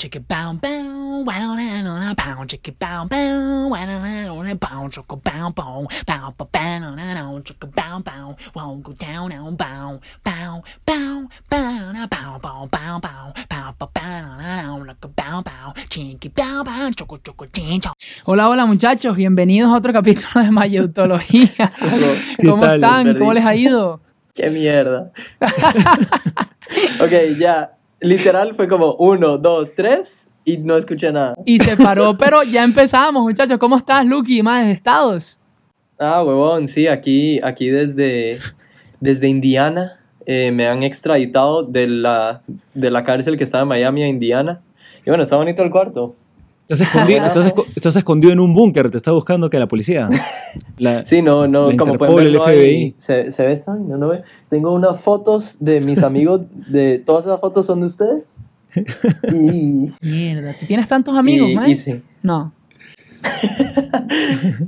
chicka bow bow, wow na bow chicka bow bow, wow na bow chicka bow bow, bow bow bow na bow bow, go down now bow bow bow bow na bow bow bow bow, bow bow bow na na na like a bow bow, bow bow, choco choco chincho. Hola, hola muchachos, bienvenidos a otro capítulo de Mayutología. ¿Qué ¿Cómo están? ¿Cómo les ha ido? ¡Qué mierda! ok, ya. Literal fue como uno, dos, tres y no escuché nada. Y se paró, pero ya empezamos, muchachos. ¿Cómo estás, Lucky? Más estados. Ah, huevón, sí, aquí, aquí desde, desde Indiana eh, me han extraditado de la, de la cárcel que estaba en Miami a Indiana. Y bueno, está bonito el cuarto. Estás escondido, estás, esco- estás escondido en un búnker, te está buscando que la policía. La- Sí, no, no, La como Interpol, pueden ver, el no hay- FBI. ¿Se, ¿Se ve esta? No, no ve. Tengo unas fotos de mis amigos, de todas esas fotos son de ustedes. Y, Mierda, ¿tú tienes tantos amigos, y- man? y sí. No.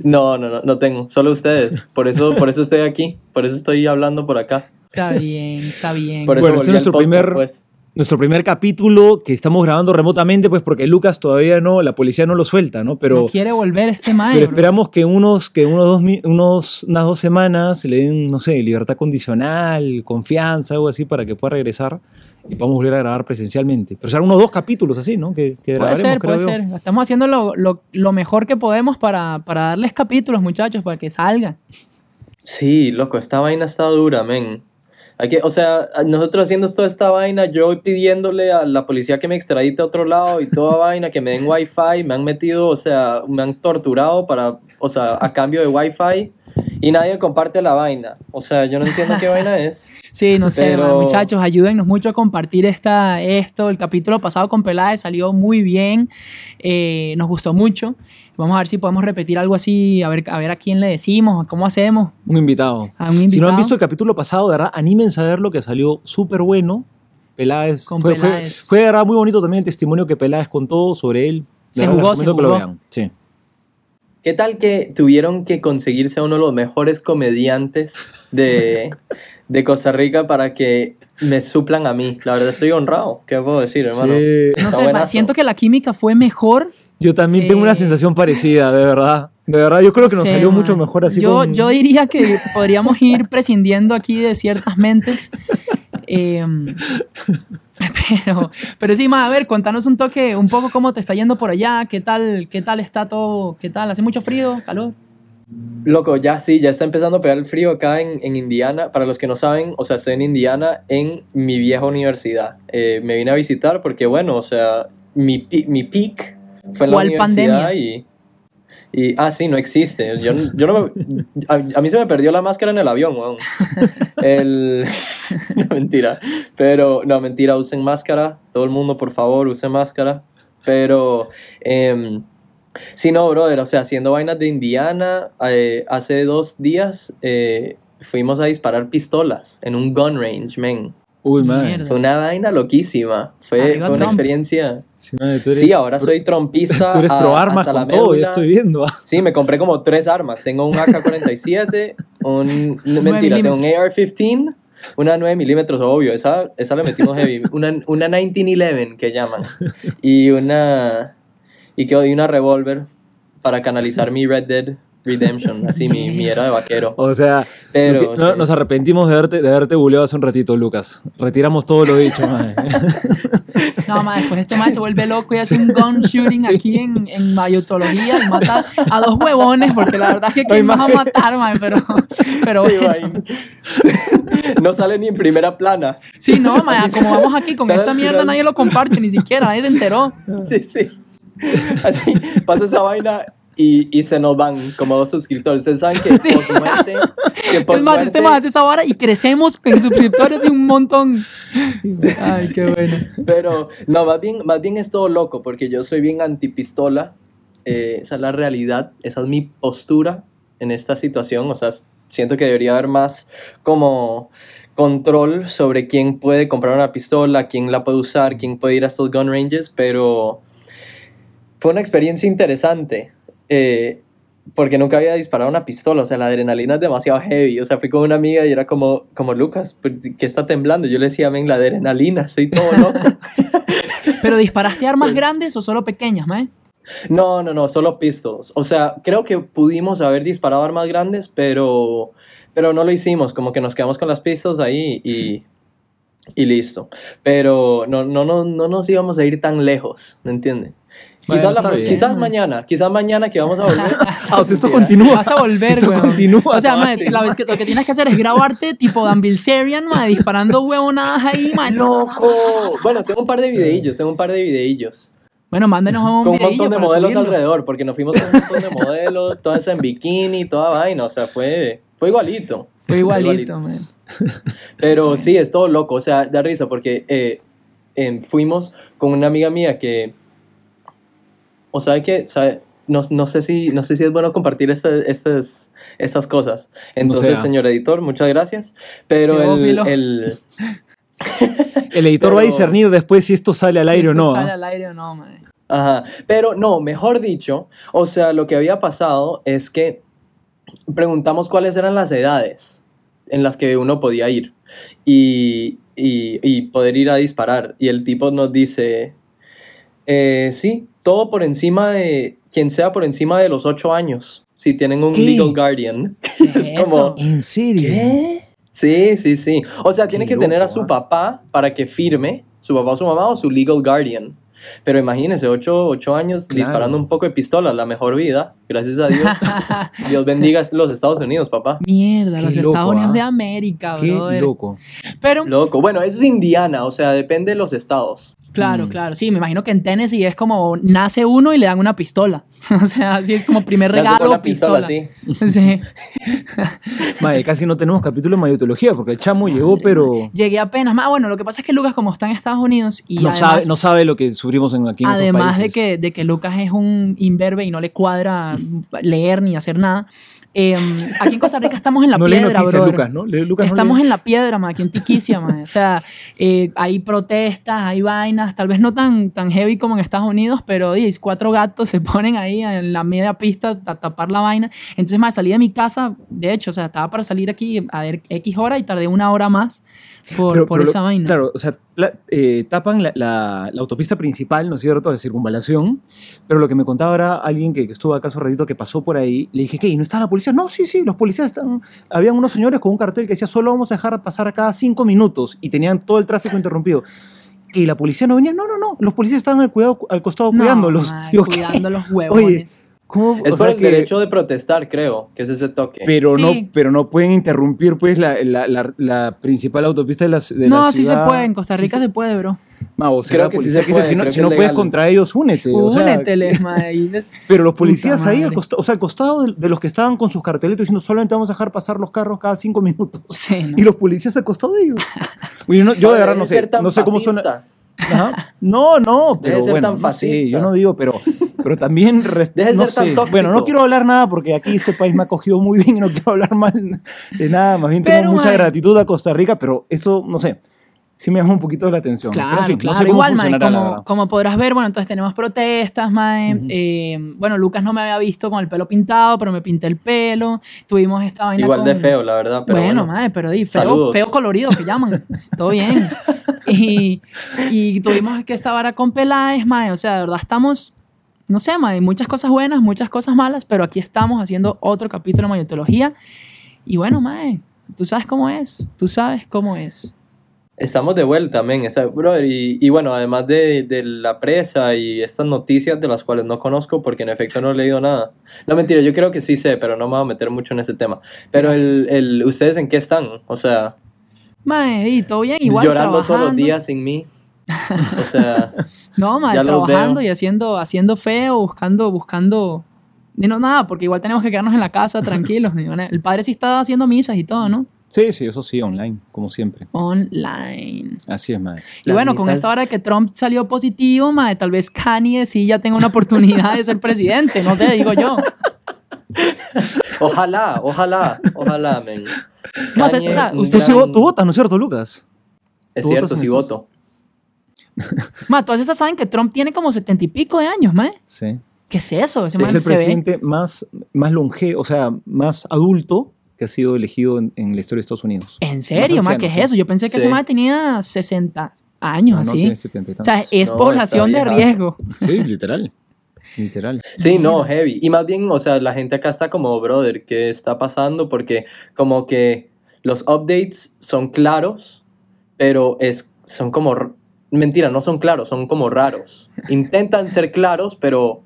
No, no, no, no tengo, solo ustedes. Por eso, por eso estoy aquí, por eso estoy hablando por acá. Está bien, está bien. Por eso Bueno, este es nuestro podcast, primer- pues. Nuestro primer capítulo que estamos grabando remotamente, pues porque Lucas todavía no, la policía no lo suelta, ¿no? Pero, no quiere volver este man. pero esperamos que unos, que unos dos, unos, unas dos semanas le den, no sé, libertad condicional, confianza, algo así, para que pueda regresar y podamos volver a grabar presencialmente. Pero serán unos dos capítulos así, ¿no? Que, que Puede ser, puede yo. ser. Estamos haciendo lo, lo- lo mejor que podemos para, para darles capítulos, muchachos, para que salgan. Sí, loco, esta vaina está dura, men. Hay que, o sea, nosotros haciendo toda esta vaina, yo pidiéndole a la policía que me extradite a otro lado y toda vaina, que me den wifi, me han metido, o sea, me han torturado para, o sea, a cambio de wifi y nadie comparte la vaina. O sea, yo no entiendo qué vaina es. Sí, no sé, Pero- muchachos, ayúdennos mucho a compartir esta, esto. El capítulo pasado con Peláez salió muy bien, eh, nos gustó mucho. Vamos a ver si podemos repetir algo así, a ver, a ver a quién le decimos, cómo hacemos. Un invitado. A un Si no han visto el capítulo pasado, de verdad, anímense a verlo, que salió súper bueno. Peláez. Con fue, fue- Peláez. Fue, de verdad muy bonito también el testimonio que Peláez contó sobre él. De Se verdad, jugó, se recomiendo que lo jugó. vean. Sí. ¿Qué tal que tuvieron que conseguirse a uno de los mejores comediantes de, de Costa Rica para que me suplan a mí? La verdad estoy honrado. ¿Qué puedo decir, hermano? Sí. No sé, buenazo. siento que la química fue mejor. Yo también tengo Eh, una sensación parecida, de verdad. De verdad, yo creo que nos Sí, salió man. mucho mejor así yo, con- yo diría que podríamos ir prescindiendo aquí de ciertas mentes. Em, pero, pero sí, más a ver, contanos un toque, un poco cómo te está yendo por allá, qué tal, qué tal está todo, qué tal, hace mucho frío, calor. Loco, ya sí, ya está empezando a pegar el frío acá en, en Indiana. Para los que no saben, o sea, estoy en Indiana en mi vieja universidad. Eh, me vine a visitar porque, bueno, o sea, mi, pi- mi peak fue en la ¿Cuál universidad pandemia? y... Y, ah, sí, no existe. Yo, no- yo no me- a, a mí se me perdió la máscara en el avión, weón. El, no, mentira. Pero, no, mentira, usen máscara. Todo el mundo, por favor, usen máscara. Pero, em, sí, no, brother, o sea, haciendo vainas de Indiana, eh, hace dos días eh, fuimos a disparar pistolas en un gun range, men. Uy, man. Mierda. Fue una vaina loquísima. Fue, una experiencia. Sí, man, tú eres- Sí, ahora soy trompista. Tú eres a- pro armas hasta la con todo, ya médula. estoy viendo. ah. Sí, me compré como tres armas. Tengo un AK-47, un... mentira, tengo un milímetros. AR-15, una 9 milímetros, obvio. Esa, esa le metimos heavy. Una, una 1911 que llaman. Y una... Y, que, y una revólver para canalizar mi Red Dead Redemption. Así, mi, mi era de vaquero. O sea, Pero, lo que- no- sí. nos arrepentimos de haberte, de haberte buleado hace un ratito, Lucas. Retiramos todo lo dicho, man. No, más después este man se vuelve loco y hace un gun shooting Sí. aquí en, en mayotología y mata a dos huevones, porque la verdad es que quién vas a matar, man, pero, pero Sí, bueno. no sale ni en primera plana. Sí, no, man, como vamos aquí con esta mierda, final. nadie lo comparte, ni siquiera, nadie se enteró. Sí, sí. Así, pasa esa vaina y, y se nos van como dos suscriptores. Ustedes saben que Sí. muerte, que Es más, este man hace esa vara y crecemos en suscriptores y un montón. Ay, qué bueno. Pero no, más bien, más bien es todo loco porque yo soy bien antipistola. Eh, esa es la realidad, esa es mi postura en esta situación. O sea, siento que debería haber más como control sobre quién puede comprar una pistola, quién la puede usar, quién puede ir a estos gun ranges, pero fue una experiencia interesante. Eh, porque nunca había disparado una pistola, o sea, la adrenalina es demasiado heavy, o sea, fui con una amiga y era como, como Lucas, ¿qué está temblando? Yo le decía, ven, la adrenalina, soy todo loco. ¿Pero disparaste armas grandes o solo pequeñas, mae? No, no, no, solo pistols. O sea, creo que pudimos haber disparado armas grandes, pero, pero no lo hicimos. Como que nos quedamos con las pistols ahí y, y listo. Pero no, no, no, no nos íbamos a ir tan lejos, ¿me entiendes? Bueno, Quizás, la- quizás mañana, quizás mañana que vamos a volver. Ah, o sea, esto continúa. Vas a volver, Esto weón. continúa. O sea, la vez que, lo que tienes que hacer es grabarte tipo Dan Bilzerian, mae, disparando huevonadas ahí, mae. ¡Loco! Bueno, tengo un par de videillos, tengo un par de videillos. Bueno, mándenos un Con un montón de modelos subirlo. alrededor, porque nos fuimos con un montón de modelos, todas en bikini, toda vaina, o sea, fue, fue igualito. Fue igualito, man. Pero sí, es todo loco, o sea, da risa, porque eh, em, fuimos con una amiga mía que, o sabe que, sabe, no, no, sé si, no sé si es bueno compartir esta- estas, estas cosas. Entonces, sea. señor editor, muchas gracias. Pero el, el, El editor va a discernir después si esto sale al aire o no. Sale ¿ah? al aire o no, mae. Ajá, pero no, mejor dicho, o sea, lo que había pasado es que preguntamos cuáles eran las edades en las que uno podía ir y, y- y poder ir a disparar. Y el tipo nos dice, eh, sí, todo por encima de, quien sea por encima de los 8 años, si tienen un ¿Qué? legal guardian. ¿Qué Es es como- eso? ¿En serio? ¿Qué? Sí, sí, sí. O sea, tiene que tener a su ¿ah? papá para que firme, su papá o su mamá o su legal guardian. Pero imagínense, ocho, ocho años Claro. disparando un poco de pistola, la mejor vida. Gracias a Dios. Dios bendiga los Estados Unidos, papá. Mierda, Qué los loco, Estados Unidos ¿ah? de América, Qué brother. loco. Pero, Loco. Bueno, eso es Indiana, o sea, depende de los estados. Claro, Mm. claro, sí, me imagino que en Tennessee es como nace uno y le dan una pistola. o sea, así es como primer regalo, la pistola, pistola. sí. Sí. Madre, casi no tenemos capítulo de mayotología porque el chamo llegó, pero Llegué apenas. Ah, bueno, lo que pasa es que Lucas, como está en Estados Unidos y no, además, sabe, no sabe lo que sufrimos en, aquí en además de que, de que Lucas es un imberbe y no le cuadra leer ni hacer nada, eh, aquí en Costa Rica estamos en la no piedra, noticias, brother. Lucas, ¿no? Lucas no Estamos lee- en la piedra, ma, aquí en Tiquicia. O sea, eh, hay protestas, hay vainas, tal vez no tan, tan heavy como en Estados Unidos, pero oye, cuatro gatos se ponen ahí en la media pista a tapar la vaina. Entonces, ma, salí de mi casa, de hecho, o sea, estaba para salir aquí a ver X hora y tardé una hora más por, Pero- por pero lo- esa vaina. Claro, o sea, la- eh, tapan la, la- la autopista principal, ¿no es cierto? La circunvalación. Pero lo que me contaba ahora alguien que, que estuvo acá hace un ratito que pasó por ahí, le dije, ¿qué? ¿Y no está la policía? No, sí, sí, los policías están. Habían unos señores con un cartel que decía, solo vamos a dejar pasar cada cinco minutos y tenían todo el tráfico interrumpido. Y la policía no venía, no, no, no, los policías estaban al, cuidado, al costado No, cuidándolos. ma, Digo, ¿qué? cuidando los huevones. ¿Cómo? Es O por sea el que- derecho de protestar, creo, que es ese toque. Pero, Sí. no, pero no pueden interrumpir pues la, la- la- la principal autopista de la, de la no, sí se ciudad. puede, en Costa Sí Rica se- se puede, bro. Ma, o sea, Creo la que sí policía se puede, si no, si no puedes contra ellos, únete. o sea, Úneteles, pero los policías Puta ahí, al costa- o sea, al costado de, de los que estaban con sus cartelitos diciendo solamente vamos a dejar pasar los carros cada cinco minutos. Sí, ¿no? Y los policías al costado de ellos. Yo no- yo de verdad no sé, no sé cómo son. Ajá. No, no, pero ser bueno, tan no sé, yo no digo, pero, pero también res- Deje de no ser tan. Bueno, no quiero hablar nada porque aquí este país me ha acogido muy bien y no quiero hablar mal de nada, más bien Pero, tengo mucha gratitud a Costa Rica, pero eso, no sé, sí me llama un poquito la atención. Pero, Claro, en fin, claro. no sé cómo Igual, mae, como, como podrás ver, bueno, entonces tenemos protestas, mae. Ujú. Eh, bueno, Lucas no me había visto con el pelo pintado, pero me pinté el pelo. Tuvimos esta vaina Igual de con- feo, la verdad. Pero bueno, bueno, mae, pero di, feo, Saludos. feo colorido que llaman. Todo bien. Y, y tuvimos que estar ahora con Peláez, mae. O sea, de verdad estamos, no sé, mae, muchas cosas buenas, muchas cosas malas, pero aquí estamos haciendo otro capítulo de mayotología. Y bueno, mae, tú sabes cómo es. Tú sabes cómo es. Estamos de vuelta, men. Brother, y, y bueno, además de, de la presa y estas noticias de las cuales no conozco porque en efecto no he leído nada. No, mentira, yo creo que sí sé, pero no me voy a meter mucho en ese tema. Pero el, el, ¿ustedes en qué están? O sea, Mae, y todo bien, igual llorando todos los días sin mí. O sea, No, mae, trabajando y haciendo, haciendo feo, buscando, buscando. Y no nada, porque igual tenemos que quedarnos en la casa tranquilos. ni. El padre sí está haciendo misas y todo, ¿no? Sí, sí, eso sí, online, como siempre. Online. Así es, madre. Y Las bueno, con esta hora de que Trump salió positivo, mae, tal vez Kanye sí ya tenga una oportunidad de ser presidente. No sé, digo yo. ojalá, ojalá, ojalá, men. No, o sea, un usted Tú, sí gran- vo- tú votas, ¿no es cierto, Lucas? Es cierto, sí estos. voto. Ma, todas esas saben que Trump tiene como setenta y pico de años, mae. Sí. ¿Qué es eso? Ese Es el se ve. presidente más, más longe, o sea, más adulto que ha sido elegido en, en la historia de Estados Unidos. ¿En serio, Más ¿Qué es sí. eso? Yo pensé que Sí. ese man tenía 60 años, Ah, no, así. tiene 70 y o sea, es No, población de riesgo. Sí, literal. Literal. Sí, no, heavy. Y más bien, o sea, la gente acá está como, brother, ¿qué está pasando? Porque como que los updates son claros, pero es, son como, mentira, no son claros, son como raros. Intentan ser claros, pero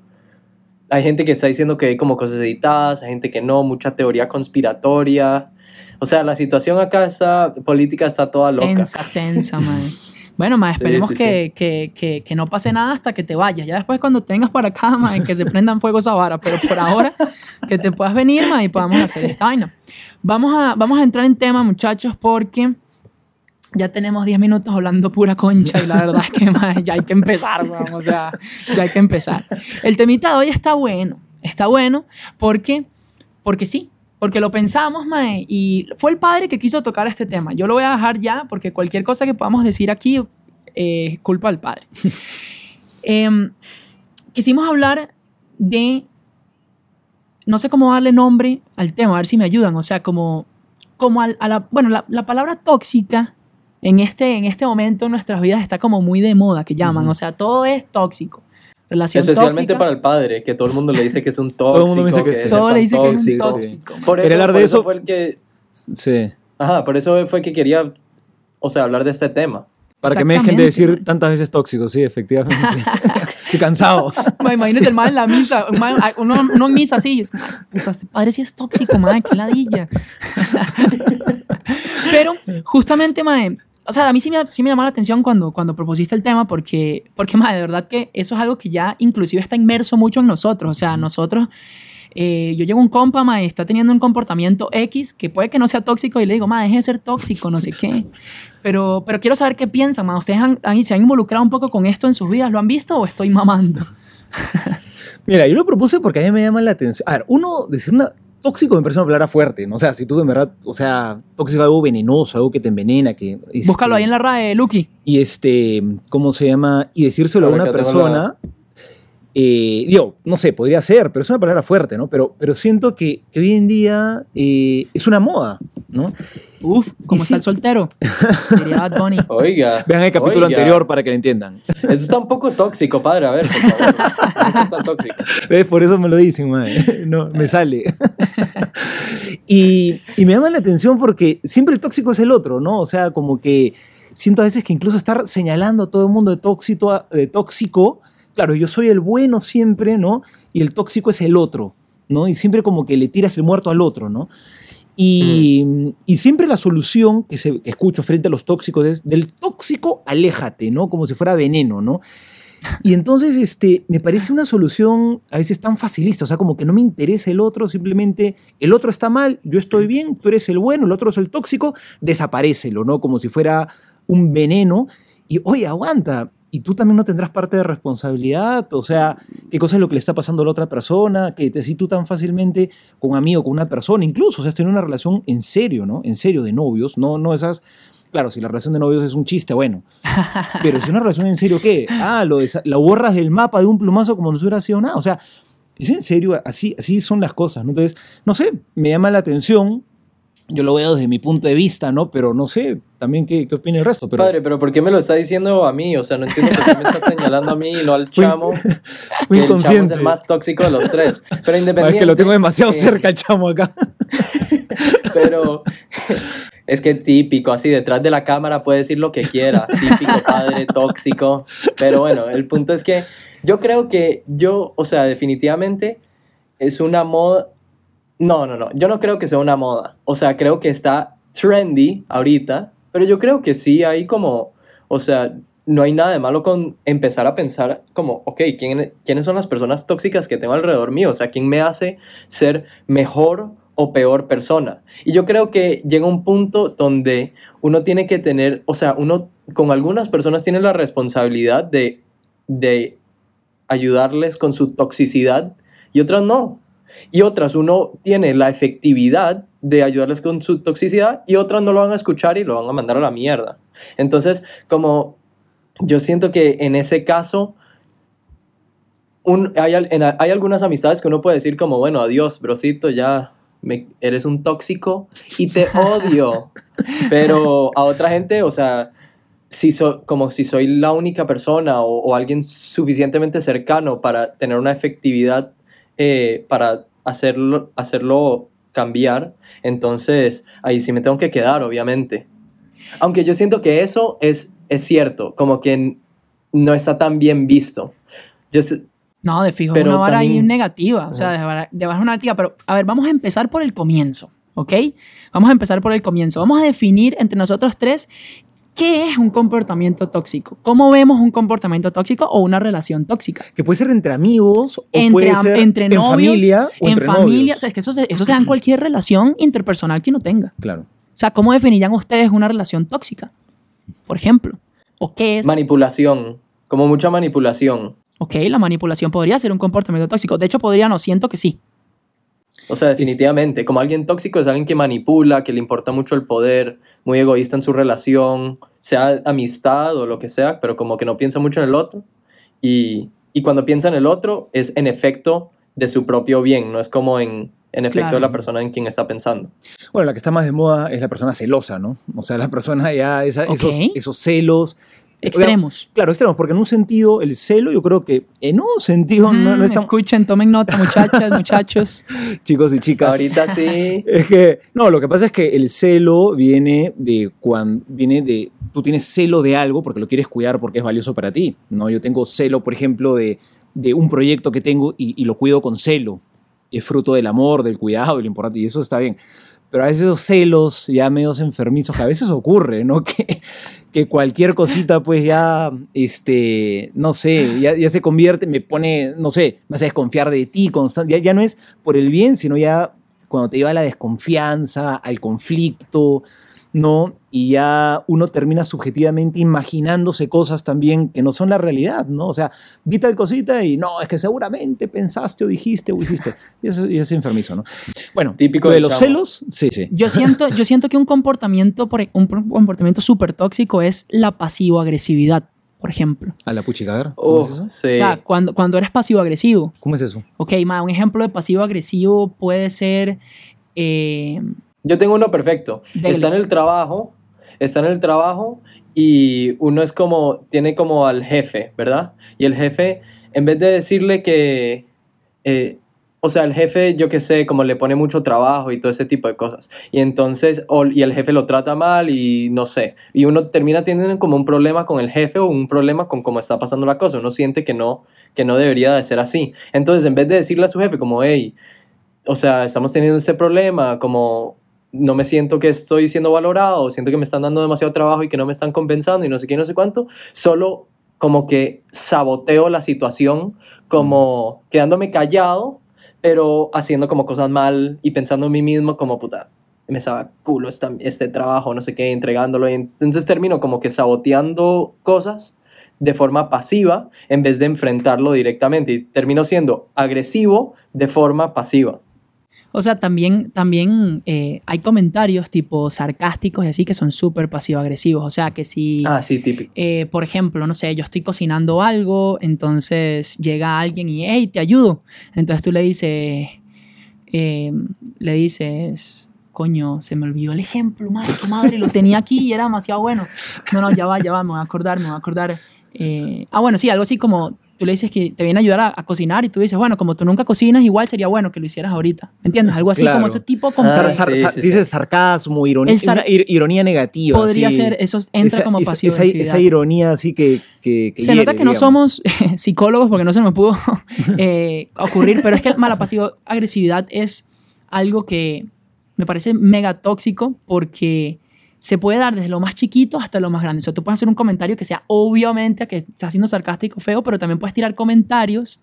hay gente que está diciendo que hay como cosas editadas, hay gente que no, mucha teoría conspiratoria. O sea, la situación acá está, política está toda loca. Tensa, tensa, madre. Bueno, ma, esperemos sí, que, Que, que, que no pase nada hasta que te vayas. Ya después cuando tengas para acá, ma, que se prendan fuego esa vara. Pero por ahora, que te puedas venir, ma, y podamos hacer esta vaina. Vamos a, vamos a entrar en tema, muchachos, porque ya tenemos 10 minutos hablando pura concha y la verdad es que ma, ya hay que empezar, weón, o sea, ya hay que empezar. El temita de hoy está bueno, está bueno porque, porque sí, porque lo pensamos, mae, y fue el padre que quiso tocar este tema. Yo lo voy a dejar ya porque cualquier cosa que podamos decir aquí eh, es culpa del padre. Em, quisimos hablar de, no sé cómo darle nombre al tema, a ver si me ayudan, o sea, como, como al- a la, bueno, la palabra tóxica en este, en este momento en nuestras vidas está como muy de moda, que llaman, o sea, todo es tóxico. Relación Especialmente tóxica. para el padre, que todo el mundo le dice que es un tóxico. Todo el mundo me dice que es sí. el todo le dice que es un tóxico, sí. Por eso, hablar de por eso. fue el que, Sí. ajá, por eso fue que quería, o sea, hablar de este tema. Para que me dejen de decir tantas veces tóxico, sí, efectivamente. Estoy cansado. Ma, imagínate el mal en la misa. uno, uno en misa así. Es, "Ma, puta, este padre sí es tóxico, madre, qué ladilla. Pero justamente, mae, o sea, a mí sí me, sí me llamó la atención cuando, cuando propusiste el tema porque, porque mae, de verdad que eso es algo que ya inclusive está inmerso mucho en nosotros. O sea, nosotros, eh, yo llego a un compa, mae, está teniendo un comportamiento X que puede que no sea tóxico y le digo, mae, deje de ser tóxico, no sé qué. Pero, pero quiero saber qué piensan, mae. ¿Ustedes han- han- se han involucrado un poco con esto en sus vidas? ¿Lo han visto o estoy mamando? Mira, yo lo propuse porque a mí me llama la atención. A ver, uno, decir una. Tóxico me parece una palabra fuerte, ¿no? O sea, si tú en verdad, o sea, tóxico es algo venenoso, algo que te envenena, que... este, Búscalo ahí en la RAE, Lucky. Y este, ¿cómo se llama? Y decírselo a una persona, eh, digo, no sé, podría ser, pero es una palabra fuerte, ¿no? Pero, pero siento que, que hoy en día eh, es una moda, ¿no? Uf, como está sí. el soltero. Diría Bad Bunny. Oiga. Vean el capítulo oiga, anterior para que lo entiendan. Eso está un poco tóxico, padre, a ver, por favor. Eso está tóxico. ¿Ves? Por eso me lo dicen, madre. No, me sale. y, y me llama la atención porque siempre el tóxico es el otro, ¿no? O sea, como que siento a veces que incluso estar señalando a todo el mundo de tóxico, de tóxico, claro, yo soy el bueno siempre, ¿no? Y el tóxico es el otro, ¿no? Y siempre como que le tiras el muerto al otro, ¿no? Y, y siempre la solución que, se, que escucho frente a los tóxicos es del tóxico, aléjate, ¿no? Como si fuera veneno, ¿no? Y entonces este, me parece una solución a veces tan facilista, o sea, como que no me interesa el otro, simplemente el otro está mal, yo estoy bien, tú eres el bueno, el otro es el tóxico, desaparecelo, ¿no? Como si fuera un veneno. Y oye, aguanta, y tú también no tendrás parte de responsabilidad, o sea, qué cosa es lo que le está pasando a la otra persona, que te si tú tan fácilmente con un amigo, con una persona, incluso, o sea, tener una relación en serio, ¿no? En serio, de novios, no, no esas... Claro, si la relación de novios es un chiste, bueno. Pero si una relación en serio, ¿qué? Ah, lo la borras del mapa de un plumazo como no hubiera sido nada. O sea, es en serio, así, así son las cosas, ¿no? Entonces, no sé, me llama la atención. Yo lo veo desde mi punto de vista, ¿no? Pero no sé también qué, qué opina el resto. Pero Padre, pero ¿por qué me lo está diciendo a mí? O sea, no entiendo por qué me está señalando a mí y no al chamo. fui que El chamo es el más tóxico de los tres. Pero independiente. es que lo tengo demasiado eh, cerca el chamo acá. Pero es que típico, así detrás de la cámara puede decir lo que quiera. Típico padre tóxico. Pero bueno, el punto es que yo creo que yo, o sea, definitivamente es una moda. No, no, no. Yo no creo que sea una moda. O sea, creo que está trendy ahorita. Pero yo creo que sí hay como. O sea, no hay nada de malo con empezar a pensar como, ok, ¿quién, ¿quiénes son las personas tóxicas que tengo alrededor mío? O sea, ¿quién me hace ser mejor o peor persona? Y yo creo que llega un punto donde uno tiene que tener, o sea, uno con algunas personas tiene la responsabilidad de, de ayudarles con su toxicidad y otras no. Y otras uno tiene la efectividad de ayudarles con su toxicidad y otras no lo van a escuchar y lo van a mandar a la mierda. Entonces, como yo siento que en ese caso, un, hay, en hay algunas amistades que uno puede decir como, bueno, adiós, brocito, ya me- eres un tóxico y te odio. Pero a otra gente, o sea, si so- como si soy la única persona o, o alguien suficientemente cercano para tener una efectividad eh, para hacerlo, hacerlo cambiar, entonces ahí sí me tengo que quedar, obviamente. Aunque yo siento que eso es, es cierto, como que no está tan bien visto. Yo sé- No, de fijo, Pero una vara ahí también- negativa. O sea, de vara, de vara una negativa. Pero, a ver, vamos a empezar por el comienzo, ¿ok? Vamos a empezar por el comienzo. Vamos a definir entre nosotros tres qué es un comportamiento tóxico. ¿Cómo vemos un comportamiento tóxico o una relación tóxica? Que puede ser entre amigos o Entre, puede ser entre en novios, familia o en entre familia. novios. O sea, es que eso se, eso se da en cualquier relación interpersonal que uno tenga. Claro. O sea, ¿cómo definirían ustedes una relación tóxica? Por ejemplo. ¿O qué es? manipulación, como mucha manipulación. ok, la manipulación podría ser un comportamiento tóxico. De hecho, podría no, siento que sí. O sea, definitivamente, como alguien tóxico es alguien que manipula, que le importa mucho el poder, muy egoísta en su relación, sea amistad o lo que sea, pero como que no piensa mucho en el otro. Y, y cuando piensa en el otro es en efecto de su propio bien, no es como en, en efecto Claro. de la persona en quien está pensando. Bueno, la que está más de moda es la persona celosa, ¿no? O sea, la persona ya, esa- Ok. esos, esos celos. Extremos. Claro, extremos, porque en un sentido el celo, yo creo que en un sentido no, no es tan... Escuchen, tomen nota, muchachas, muchachos. Chicos y chicas. Ahorita sí. Es que, no, lo que pasa es que el celo viene de cuando, viene de, tú tienes celo de algo porque lo quieres cuidar porque es valioso para ti, ¿no? Yo tengo celo, por ejemplo, de, de un proyecto que tengo y, y lo cuido con celo. Es fruto del amor, del cuidado, de lo importante, y eso está bien. Pero a veces esos celos ya medios enfermizos, que a veces ocurre, ¿no? Que, que cualquier cosita, pues ya, este, no sé, ya, ya se convierte, me pone, no sé, me hace desconfiar de ti. Ya, ya no es por el bien, sino ya cuando te lleva a la desconfianza, al conflicto, ¿no? Y ya uno termina subjetivamente imaginándose cosas también que no son la realidad, ¿no? O sea, vi tal cosita y no, es que seguramente pensaste o dijiste o hiciste. Y eso, y es enfermizo, ¿no? Bueno, Típico lo de los celos, sí, sí. Yo siento, yo siento que un comportamiento, por- e, un comportamiento súper tóxico es la pasivo-agresividad, por ejemplo. A la puchica, a ver, ¿cómo Uf, es eso? sí. O sea, cuando, cuando eres pasivo-agresivo. ¿Cómo es eso? Ok, ma, un ejemplo de pasivo-agresivo puede ser... eh, Yo tengo uno perfecto. Dele. Está en el trabajo, está en el trabajo y uno es como, tiene como al jefe, ¿verdad? Y el jefe, en vez de decirle que, eh, o sea, el jefe, yo qué sé, como le pone mucho trabajo y todo ese tipo de cosas. Y entonces, o- y el jefe lo trata mal y no sé. Y uno termina teniendo como un problema con el jefe o un problema con cómo está pasando la cosa. Uno siente que no, que no debería de ser así. Entonces, en vez de decirle a su jefe como, hey, o sea, estamos teniendo este problema, como no me siento que estoy siendo valorado, siento que me están dando demasiado trabajo y que no me están compensando y no sé qué, no sé cuánto, solo como que saboteo la situación, como quedándome callado, pero haciendo como cosas mal y pensando en mí mismo como puta, me sabe culo esta- este trabajo, no sé qué, entregándolo. Y entonces termino como que saboteando cosas de forma pasiva en vez de enfrentarlo directamente y termino siendo agresivo de forma pasiva. O sea, también, también eh, hay comentarios tipo sarcásticos y así que son súper pasivo-agresivos. O sea, que si, Ah, sí, típico. eh, por ejemplo, no sé, yo estoy cocinando algo, entonces llega alguien y, hey, te ayudo. Entonces tú le dices, eh, le dices, coño, se me olvidó el ejemplo, madre, tu madre, lo tenía aquí y era demasiado bueno. No, no, ya va, ya va, me voy a acordar, me voy a acordar. Eh, ah, bueno, sí, algo así como tú le dices que te viene a ayudar a, a cocinar y tú dices, bueno, como tú nunca cocinas, igual sería bueno que lo hicieras ahorita. ¿Me entiendes? Algo así Claro. como ese tipo Ah, como Sar- sar- sí, sar- sí, dices sarcasmo, ironía, sar- ironía negativa. podría así. ser, eso entra Esa- como pasivo esa, esa ironía así que, que, que se nota que no somos psicólogos porque no se me pudo eh, ocurrir, pero es que la pasivo-agresividad es algo que me parece mega tóxico porque se puede dar desde lo más chiquito hasta lo más grande. O sea, tú puedes hacer un comentario que sea obviamente que está siendo sarcástico, feo, pero también puedes tirar comentarios.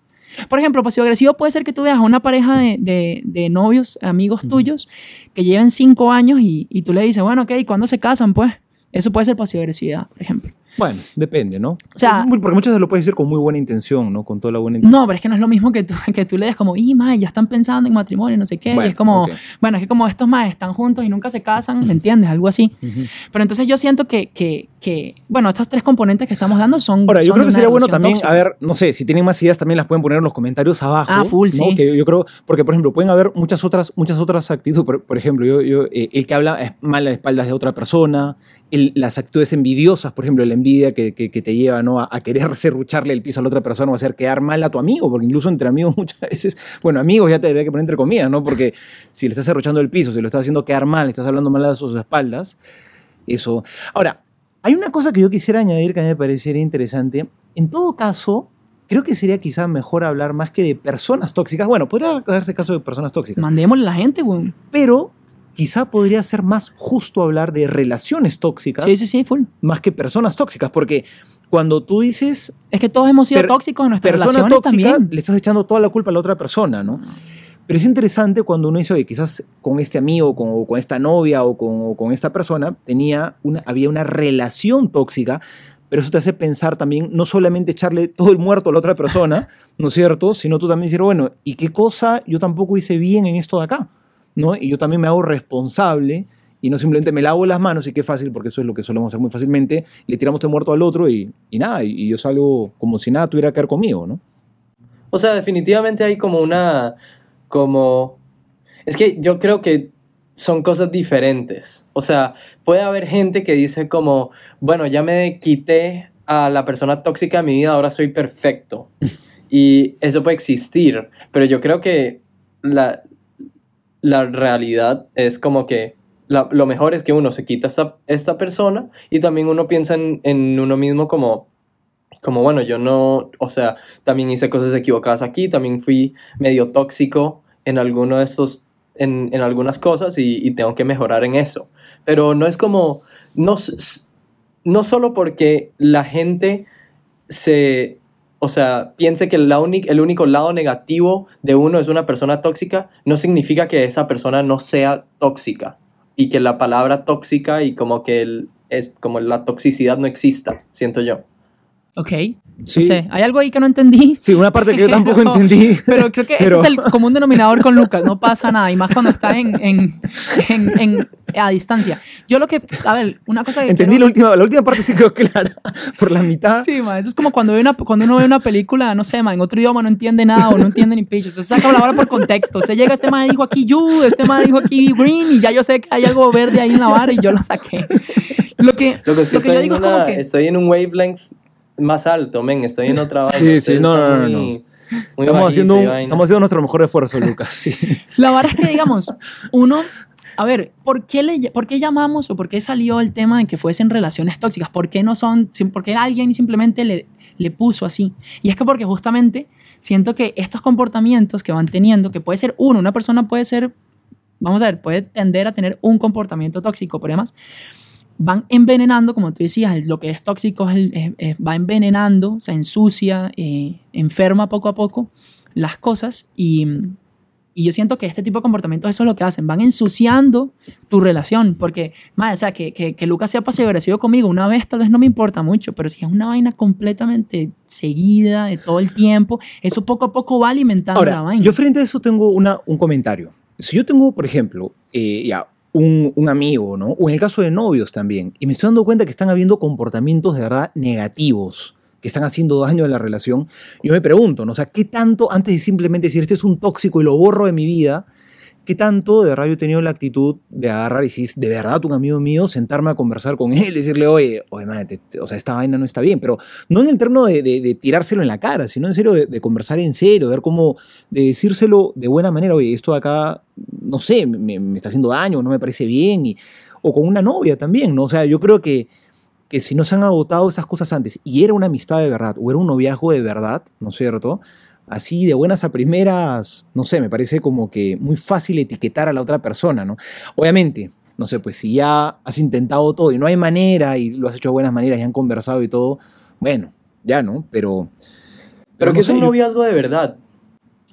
Por ejemplo, pasivo-agresivo puede ser que tú veas a una pareja de, de- de novios, amigos tuyos, que lleven cinco años y, y tú le dices, bueno, ok, ¿cuándo se casan? Pues eso puede ser pasivo-agresividad, por ejemplo. Bueno, depende, ¿no? O sea- porque muchas veces lo puedes decir con muy buena intención, ¿no? Con toda la buena intención. No, pero es que no es lo mismo que tú, que tú le des como, y mae, ya están pensando en matrimonio, no sé qué. y Bueno, es como, ok. bueno, es que como estos más están juntos y nunca se casan, ¿me entiendes? Algo así. Pero entonces yo siento que, que, que, bueno, estos tres componentes que estamos dando son. Ahora, yo son creo que sería bueno también, tóxica. a ver, no sé, si tienen más ideas también las pueden poner en los comentarios abajo. Ah, full, ¿no? sí. Que yo creo, porque por ejemplo, pueden haber muchas otras, muchas otras actitudes. Por, por ejemplo, yo, yo, eh, el que habla mal a espaldas de otra persona, el- las actitudes envidiosas, por ejemplo, la envidia que, que- que te lleva ¿no? a, a querer serrucharle el piso a la otra persona o hacer quedar mal a tu amigo, porque incluso entre amigos muchas veces, bueno, amigos ya te debería que poner entre comillas, ¿no? Porque si le estás serruchando el piso, si lo estás haciendo quedar mal, estás hablando mal a sus espaldas, eso. Ahora, hay una cosa que yo quisiera añadir que a mí me pareciera interesante. En todo caso, creo que sería quizá mejor hablar más que de personas tóxicas. Bueno, podría darse caso de personas tóxicas, Mandémosle a la gente, güey. pero quizá podría ser más justo hablar de relaciones tóxicas Sí, sí, sí, full. más que personas tóxicas, porque cuando tú dices Es que todos hemos sido tóxicos en nuestras persona relaciones tóxica, también. le estás echando toda la culpa a la otra persona, ¿no? Pero es interesante cuando uno dice, oye, quizás con este amigo, con, o con esta novia o con, o con esta persona tenía una, había una relación tóxica, pero eso te hace pensar también, no solamente echarle todo el muerto a la otra persona, ¿no es cierto? Sino tú también decir, bueno, ¿y qué cosa yo tampoco hice bien en esto de acá? ¿No? Y yo también me hago responsable y no simplemente me lavo las manos y qué fácil, porque eso es lo que solemos hacer muy fácilmente, le tiramos el muerto al otro y, y nada, y, y yo salgo como si nada tuviera que ver conmigo, ¿no? O sea, definitivamente hay como una, como, es que yo creo que son cosas diferentes. O sea, puede haber gente que dice como, bueno, ya me quité a la persona tóxica de mi vida, ahora soy perfecto. Y eso puede existir, pero yo creo que la, la realidad es como que la- lo mejor es que uno se quita esta, esta persona y también uno piensa en, en uno mismo como, como, bueno, yo no, o sea, también hice cosas equivocadas aquí, también fui medio tóxico en alguno de estos, en, en algunas cosas y, y tengo que mejorar en eso. Pero no es como, no, no solo porque la gente se, o sea, piense que el único lado negativo de uno es una persona tóxica, no significa que esa persona no sea tóxica y que la palabra tóxica y como que el, es como la toxicidad no exista, siento yo. Ok. Sí. No sé, hay algo ahí que no entendí. Sí, una parte que yo tampoco Pero- entendí. Pero creo que Pero- ese es el común denominador con Lucas. No pasa nada. Y más cuando está en, en, en, en- a distancia. Yo lo que. A ver, una cosa que. Entendí quiero- la última, la última parte sí quedó clara. Por la mitad. Sí, ma, eso es como cuando, ve una, cuando uno ve una película, no sé, ma, en otro idioma no entiende nada o no entiende ni picho. Se saca la vara por contexto. Se llega, este man dijo aquí you, este man dijo aquí green y ya yo sé que hay algo verde ahí en la vara y yo lo saqué. Lo que, Lo que, es que lo que yo digo es una- como que... estoy en un wavelength más alto, men, estoy en otra vaina. Sí, sí, no, están no, no, muy- muy Estamos bajito haciendo, un- estamos haciendo nuestro mejor esfuerzo, Lucas. Sí. La verdad es que, digamos, uno, a ver, ¿por qué, le, ¿por qué llamamos o por qué salió el tema de que fuesen relaciones tóxicas? ¿Por qué no son, por qué alguien simplemente le, le puso así? Y es que porque justamente siento que estos comportamientos que van teniendo, que puede ser uno, una persona puede ser, vamos a ver, puede tender a tener un comportamiento tóxico, pero además van envenenando, como tú decías, lo que es tóxico es el- es- es- va envenenando, se ensucia, eh, enferma poco a poco las cosas y, y yo siento que este tipo de comportamientos eso es lo que hacen, van ensuciando tu relación, porque, más, o sea, que, que, que Lucas sea pasivo agresivo conmigo una vez tal vez no me importa mucho, pero si es una vaina completamente seguida de todo el tiempo, eso poco a poco va alimentando la vaina. yo frente a eso tengo una, un comentario. Si yo tengo, por ejemplo, eh, ya, un, amigo, ¿no? O en el caso de novios también, y me estoy dando cuenta que están habiendo comportamientos de verdad negativos, que están haciendo daño a la relación, yo me pregunto, ¿no? O sea, ¿qué tanto, antes de simplemente decir, este es un tóxico y lo borro de mi vida, ¿qué tanto de verdad yo he tenido la actitud de agarrar y si es de verdad un amigo mío, sentarme a conversar con él, decirle, oye, oye, man, te- te- o sea, esta vaina no está bien, pero no en el término de, de- de tirárselo en la cara, sino en serio de, de conversar en serio, ver cómo, de decírselo de buena manera, oye, esto de acá, no sé, me, me está haciendo daño, no me parece bien, y, o con una novia también, ¿no? O sea, yo creo que, que si no se han agotado esas cosas antes y era una amistad de verdad o era un noviazgo de verdad, ¿no es cierto? Así de buenas a primeras, no sé, me parece como que muy fácil etiquetar a la otra persona, ¿no? Obviamente, no sé, pues si ya has intentado todo y no hay manera y lo has hecho de buenas maneras y han conversado y todo, bueno, ya, ¿no? Pero... Pero que no es sé, un noviazgo de verdad.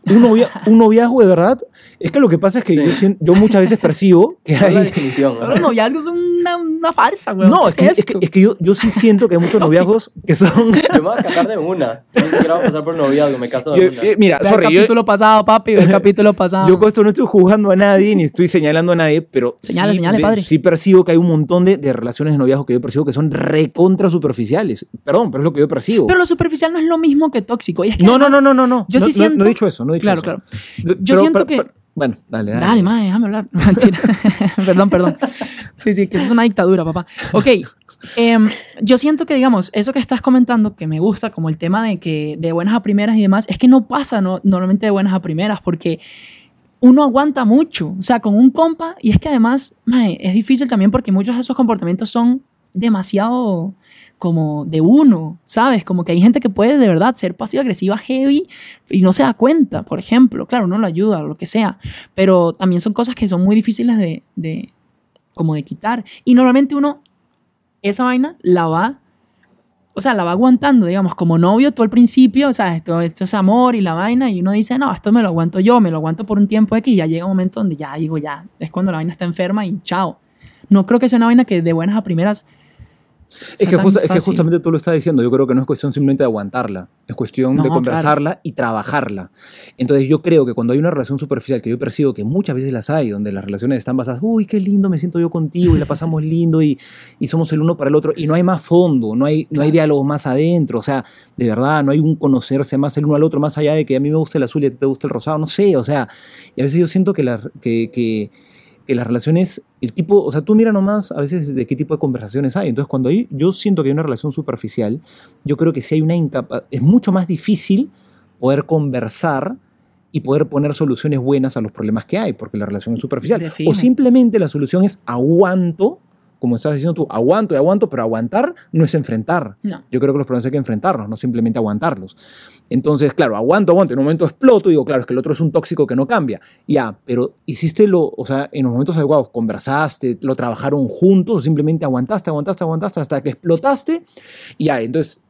Un, novia- un noviazgo de verdad, es que lo que pasa es que Sí. yo, yo muchas veces percibo que es hay... los noviazgos son una, una farsa, weón. No, ¿Qué es que, es que, es que yo, yo sí siento que hay muchos noviazgos que son... Yo me voy a casar de una. Ni siquiera voy a pasar por noviazgo, me caso de Yo- una. eh, mira, Ve sorry, el yo, capítulo pasado, papi, ve el capítulo pasado. yo con esto no estoy juzgando a nadie ni estoy señalando a nadie, pero Señale, sí, señale, ve- padre. sí percibo que hay un montón de, de relaciones de noviazgo que yo percibo que son recontra superficiales. Perdón, pero es lo que yo percibo. Pero lo superficial no es lo mismo que tóxico. Y es que no, no, además- no, no, no, no. yo no, sí no- siento- No, he dicho eso, no he dicho Claro, eso. claro. Pero- Yo siento que- bueno, dale, dale. Dale, madre, déjame hablar. Perdón, perdón. Sí, sí, que eso es una dictadura, papá. Ok, em, yo siento que, digamos, eso que estás comentando, que me gusta, como el tema de que de buenas a primeras y demás, es que no pasa no, normalmente de buenas a primeras, porque uno aguanta mucho, o sea, con un compa, y es que además, mae, es difícil también porque muchos de esos comportamientos son demasiado como de uno, ¿sabes? Como que hay gente que puede de verdad ser pasiva-agresiva heavy y no se da cuenta, por ejemplo. Claro, uno lo ayuda o lo que sea, pero también son cosas que son muy difíciles de, de como de quitar. Y normalmente uno, esa vaina la va, o sea, la va aguantando, digamos, como novio tú al principio, sea, esto, esto es amor y la vaina, y uno dice, no, esto me lo aguanto yo, me lo aguanto por un tiempo X, y ya llega un momento donde ya digo, ya, es cuando la vaina está enferma y chao. No creo que sea una vaina que de buenas a primeras... Es que, justa- es que justamente tú lo estás diciendo. Yo creo que no es cuestión simplemente de aguantarla. Es cuestión No, de claro. conversarla y trabajarla. Entonces yo creo que cuando hay una relación superficial, que yo percibo que muchas veces las hay, donde las relaciones están basadas, uy, qué lindo me siento yo contigo y la pasamos lindo y, y somos el uno para el otro y no hay más fondo, no hay, no hay diálogo más adentro. O sea, de verdad, no hay un conocerse más el uno al otro, más allá de que a mí me gusta el azul y a ti te gusta el rosado. No sé, o sea, y a veces yo siento que, la, que, que, que las relaciones, el tipo, o sea, tú mira nomás a veces de qué tipo de conversaciones hay. Entonces, cuando hay, yo siento que hay una relación superficial, yo creo que si hay una incapa es mucho más difícil poder conversar y poder poner soluciones buenas a los problemas que hay, porque la relación es superficial. O simplemente la solución es aguanto, como estás diciendo tú, aguanto y aguanto, pero aguantar no es enfrentar. No. Yo creo que los problemas hay que enfrentarlos, no simplemente aguantarlos. Entonces, claro, aguanto, aguanto, en un momento exploto y digo, claro, es que el otro es un tóxico que no cambia. Ya, pero hiciste lo, o sea, en los momentos adecuados, conversaste, lo trabajaron juntos, o simplemente aguantaste, aguantaste, aguantaste hasta que explotaste y ya, entonces,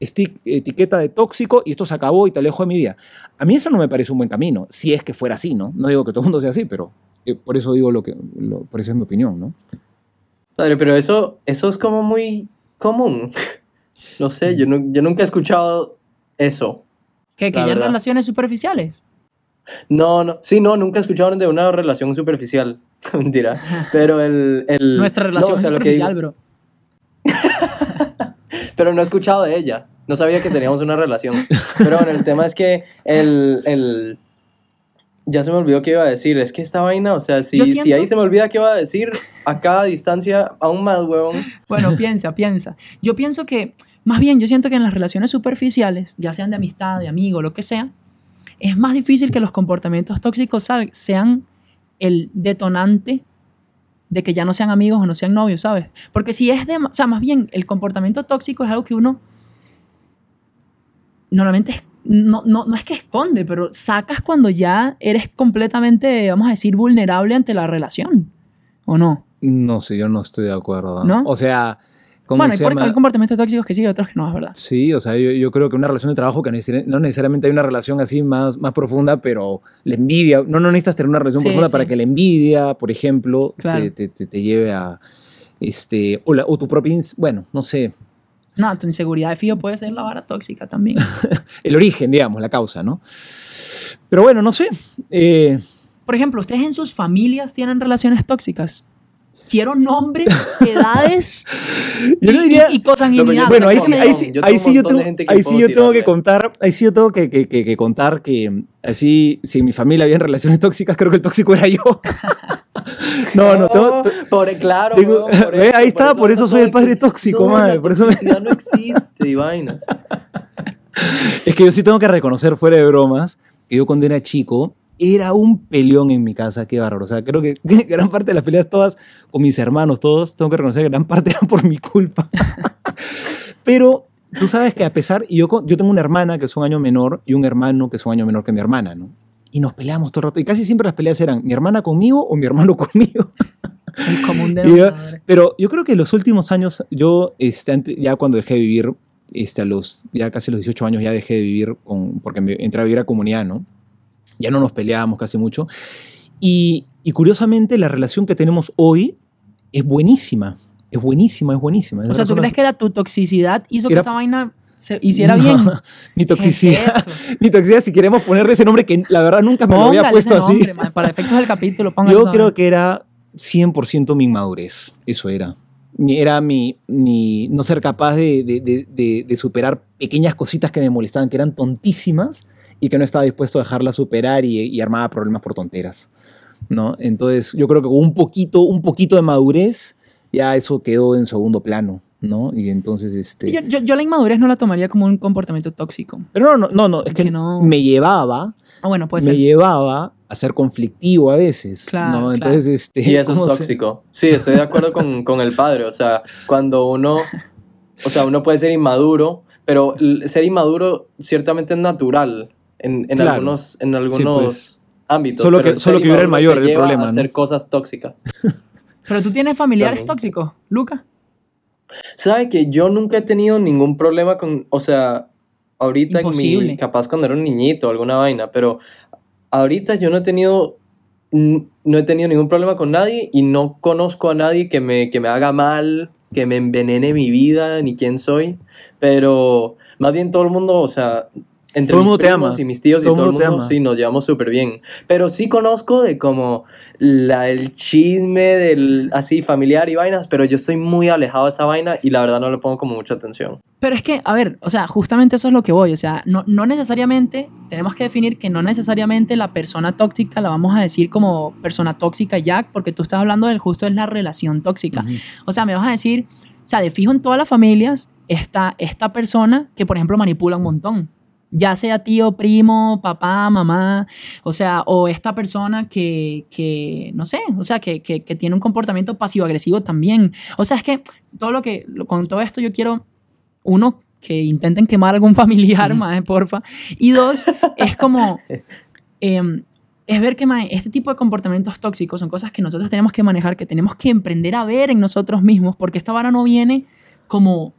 etiqueta de tóxico y esto se acabó y te alejo de mi vida. A mí eso no me parece un buen camino, si es que fuera así, ¿no? No digo que todo el mundo sea así, pero eh, por eso digo lo que, lo- por eso es mi opinión, ¿no? Padre, pero eso, eso es como muy común. No sé, yo, nu- yo nunca he escuchado eso. Que, que La ya en verdad. relaciones superficiales. No, no, sí, no, nunca he escuchado de una relación superficial. Mentira. Pero el. el Nuestra no, relación o sea, es lo que superficial, bro. Pero no he escuchado de ella. No sabía que teníamos una relación. Pero bueno, el tema es que el, el- Ya se me olvidó qué iba a decir. Es que esta vaina, o sea, si, si ahí se me olvida qué iba a decir, a cada distancia, aún más, huevón. Bueno, piensa, piensa. Yo pienso que, más bien, yo siento que en las relaciones superficiales, ya sean de amistad, de amigo, lo que sea, es más difícil que los comportamientos tóxicos sean el detonante de que ya no sean amigos o no sean novios, ¿sabes? Porque si es de, o sea, más bien el comportamiento tóxico es algo que uno normalmente es- no, no, no es que esconde, pero sacas cuando ya eres completamente, vamos a decir, vulnerable ante la relación, ¿o no? No sé, yo no estoy de acuerdo. ¿No? O sea, ¿cómo Bueno, hay, se llama? hay comportamientos tóxicos que sí y otros que no, es verdad. Sí, o sea, yo, yo creo que una relación de trabajo que no necesariamente hay una relación así más, más profunda, pero la envidia, no, no necesitas tener una relación Sí, profunda sí. para que la envidia, por ejemplo, Claro. te, te- te- te lleve a, este, o, la- o tu propia, bueno, no sé, No, tu inseguridad de fío puede ser la vara tóxica también. el origen, digamos, la causa, ¿no? Pero bueno, no sé. eh, Por ejemplo, ¿ustedes en sus familias tienen relaciones tóxicas? Quiero nombres, edades yo y, no diría... y- y consanguinidad. Bueno, ahí sí, ahí sí, yo ahí sí yo tengo, que ahí puedo sí yo tengo que tirarle. contar, ahí sí yo tengo que, que- que- que contar que así, si en mi familia habían relaciones tóxicas, creo que el tóxico era yo. no, no, tengo- por, claro, Digo, huevón, por ve, eso, ahí está, por eso no soy el padre tóxico, madre, la por eso me- no existe, y vaina. Es que yo sí tengo que reconocer, fuera de bromas, que yo cuando era chico era un peleón en mi casa, qué bárbaro. O sea, creo que gran parte de las peleas todas con mis hermanos, todos, tengo que reconocer que gran parte eran por mi culpa. Pero tú sabes que a pesar, y yo, yo tengo una hermana que es un año menor y un hermano que es un año menor que mi hermana, ¿no? Y nos peleamos todo el rato. Y casi siempre las peleas eran mi hermana conmigo o mi hermano conmigo. El común Y yo- pero yo creo que en los últimos años, yo este, ya cuando dejé de vivir, este, a los, ya casi los 18 años ya dejé de vivir, con, porque me entré a vivir a comunidad, ¿no? Ya no nos peleábamos casi mucho. Y, y curiosamente la relación que tenemos hoy es buenísima. Es buenísima, es buenísima. O sea, ¿tú crees que la, tu toxicidad hizo que Era- esa vaina se hiciera No, bien? Mi ¿Qué es toxicidad, eso? mi toxicidad, si queremos ponerle ese nombre que la verdad nunca me lo había puesto ese así. nombre, man, para efectos del capítulo, Yo creo que era 100% mi inmadurez. Eso era. Era mi, mi no ser capaz de- de- de- de superar pequeñas cositas que me molestaban, que eran tontísimas y que no estaba dispuesto a dejarlas superar y, y armaba problemas por tonteras. ¿no? Entonces, yo creo que con un poquito, un poquito de madurez, ya eso quedó en segundo plano. ¿no? Y entonces, este. Yo, yo- yo la inmadurez no la tomaría como un comportamiento tóxico. Pero no, no, no, no, es que Que no- me llevaba, Ah, bueno, puede me ser. llevaba a ser conflictivo a veces. Claro, ¿no? claro. Entonces, este. Y eso ¿cómo es se- tóxico. Sí, estoy de acuerdo con, con el padre. O sea, cuando uno, o sea, uno puede ser inmaduro, pero ser inmaduro ciertamente es natural en, en Claro. algunos, en algunos pues. ámbitos. Solo que- solo que yo era el mayor, el problema, a ¿no? hacer cosas tóxicas. Pero tú tienes familiares También. tóxicos, Luca. ¿Sabe que yo nunca he tenido ningún problema con, o sea, ahorita en mi, capaz cuando era un niñito alguna vaina, pero ahorita yo no he tenido, no he tenido ningún problema con nadie y no conozco a nadie que me, que me haga mal, que me envenene mi vida, ni quién soy, pero más bien todo el mundo, o sea, entre Todo el mis mundo te primos ama. y mis tíos Todo y todo el mundo ama. sí, nos llevamos súper bien, pero sí conozco de como la, el chisme del así familiar y vainas, pero yo estoy muy alejado de esa vaina y la verdad no le pongo como mucha atención. Pero es que, a ver, o sea, justamente eso es lo que voy. O sea, no, no necesariamente, tenemos que definir que no necesariamente la persona tóxica la vamos a decir como persona tóxica ya, porque tú estás hablando del justo es la relación tóxica. Ujú. O sea, me vas a decir, o sea, de fijo en todas las familias está esta persona que, por ejemplo, manipula un montón. Ya sea tío, primo, papá, mamá, o sea, o esta persona que, que no sé, o sea, que, que, que tiene un comportamiento pasivo-agresivo también. O sea, es que todo lo que, con todo esto yo quiero, uno, que intenten quemar algún familiar, mae, porfa. Y dos, es como, em, es ver que este tipo de comportamientos tóxicos son cosas que nosotros tenemos que manejar, que tenemos que emprender a ver en nosotros mismos, porque esta vara no viene como,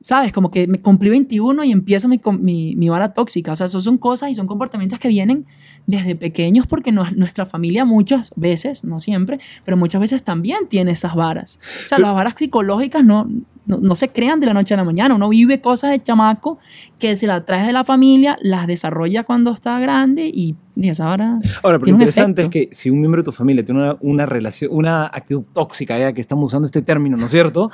¿sabes? Como que me cumplí 21 y empieza mi, mi, mi vara tóxica. O sea, eso son cosas y son comportamientos que vienen desde pequeños porque nos- nuestra familia muchas veces, no siempre, pero muchas veces también tiene esas varas. O sea, Pero- las varas psicológicas no, no, no se crean de la noche a la mañana. Uno vive cosas de chamaco que se las trae de la familia, las desarrolla cuando está grande y, y esa vara... Ahora, pero lo interesante es que si un miembro de tu familia tiene una, una relación, una actitud tóxica, ya que estamos usando este término, ¿no es cierto?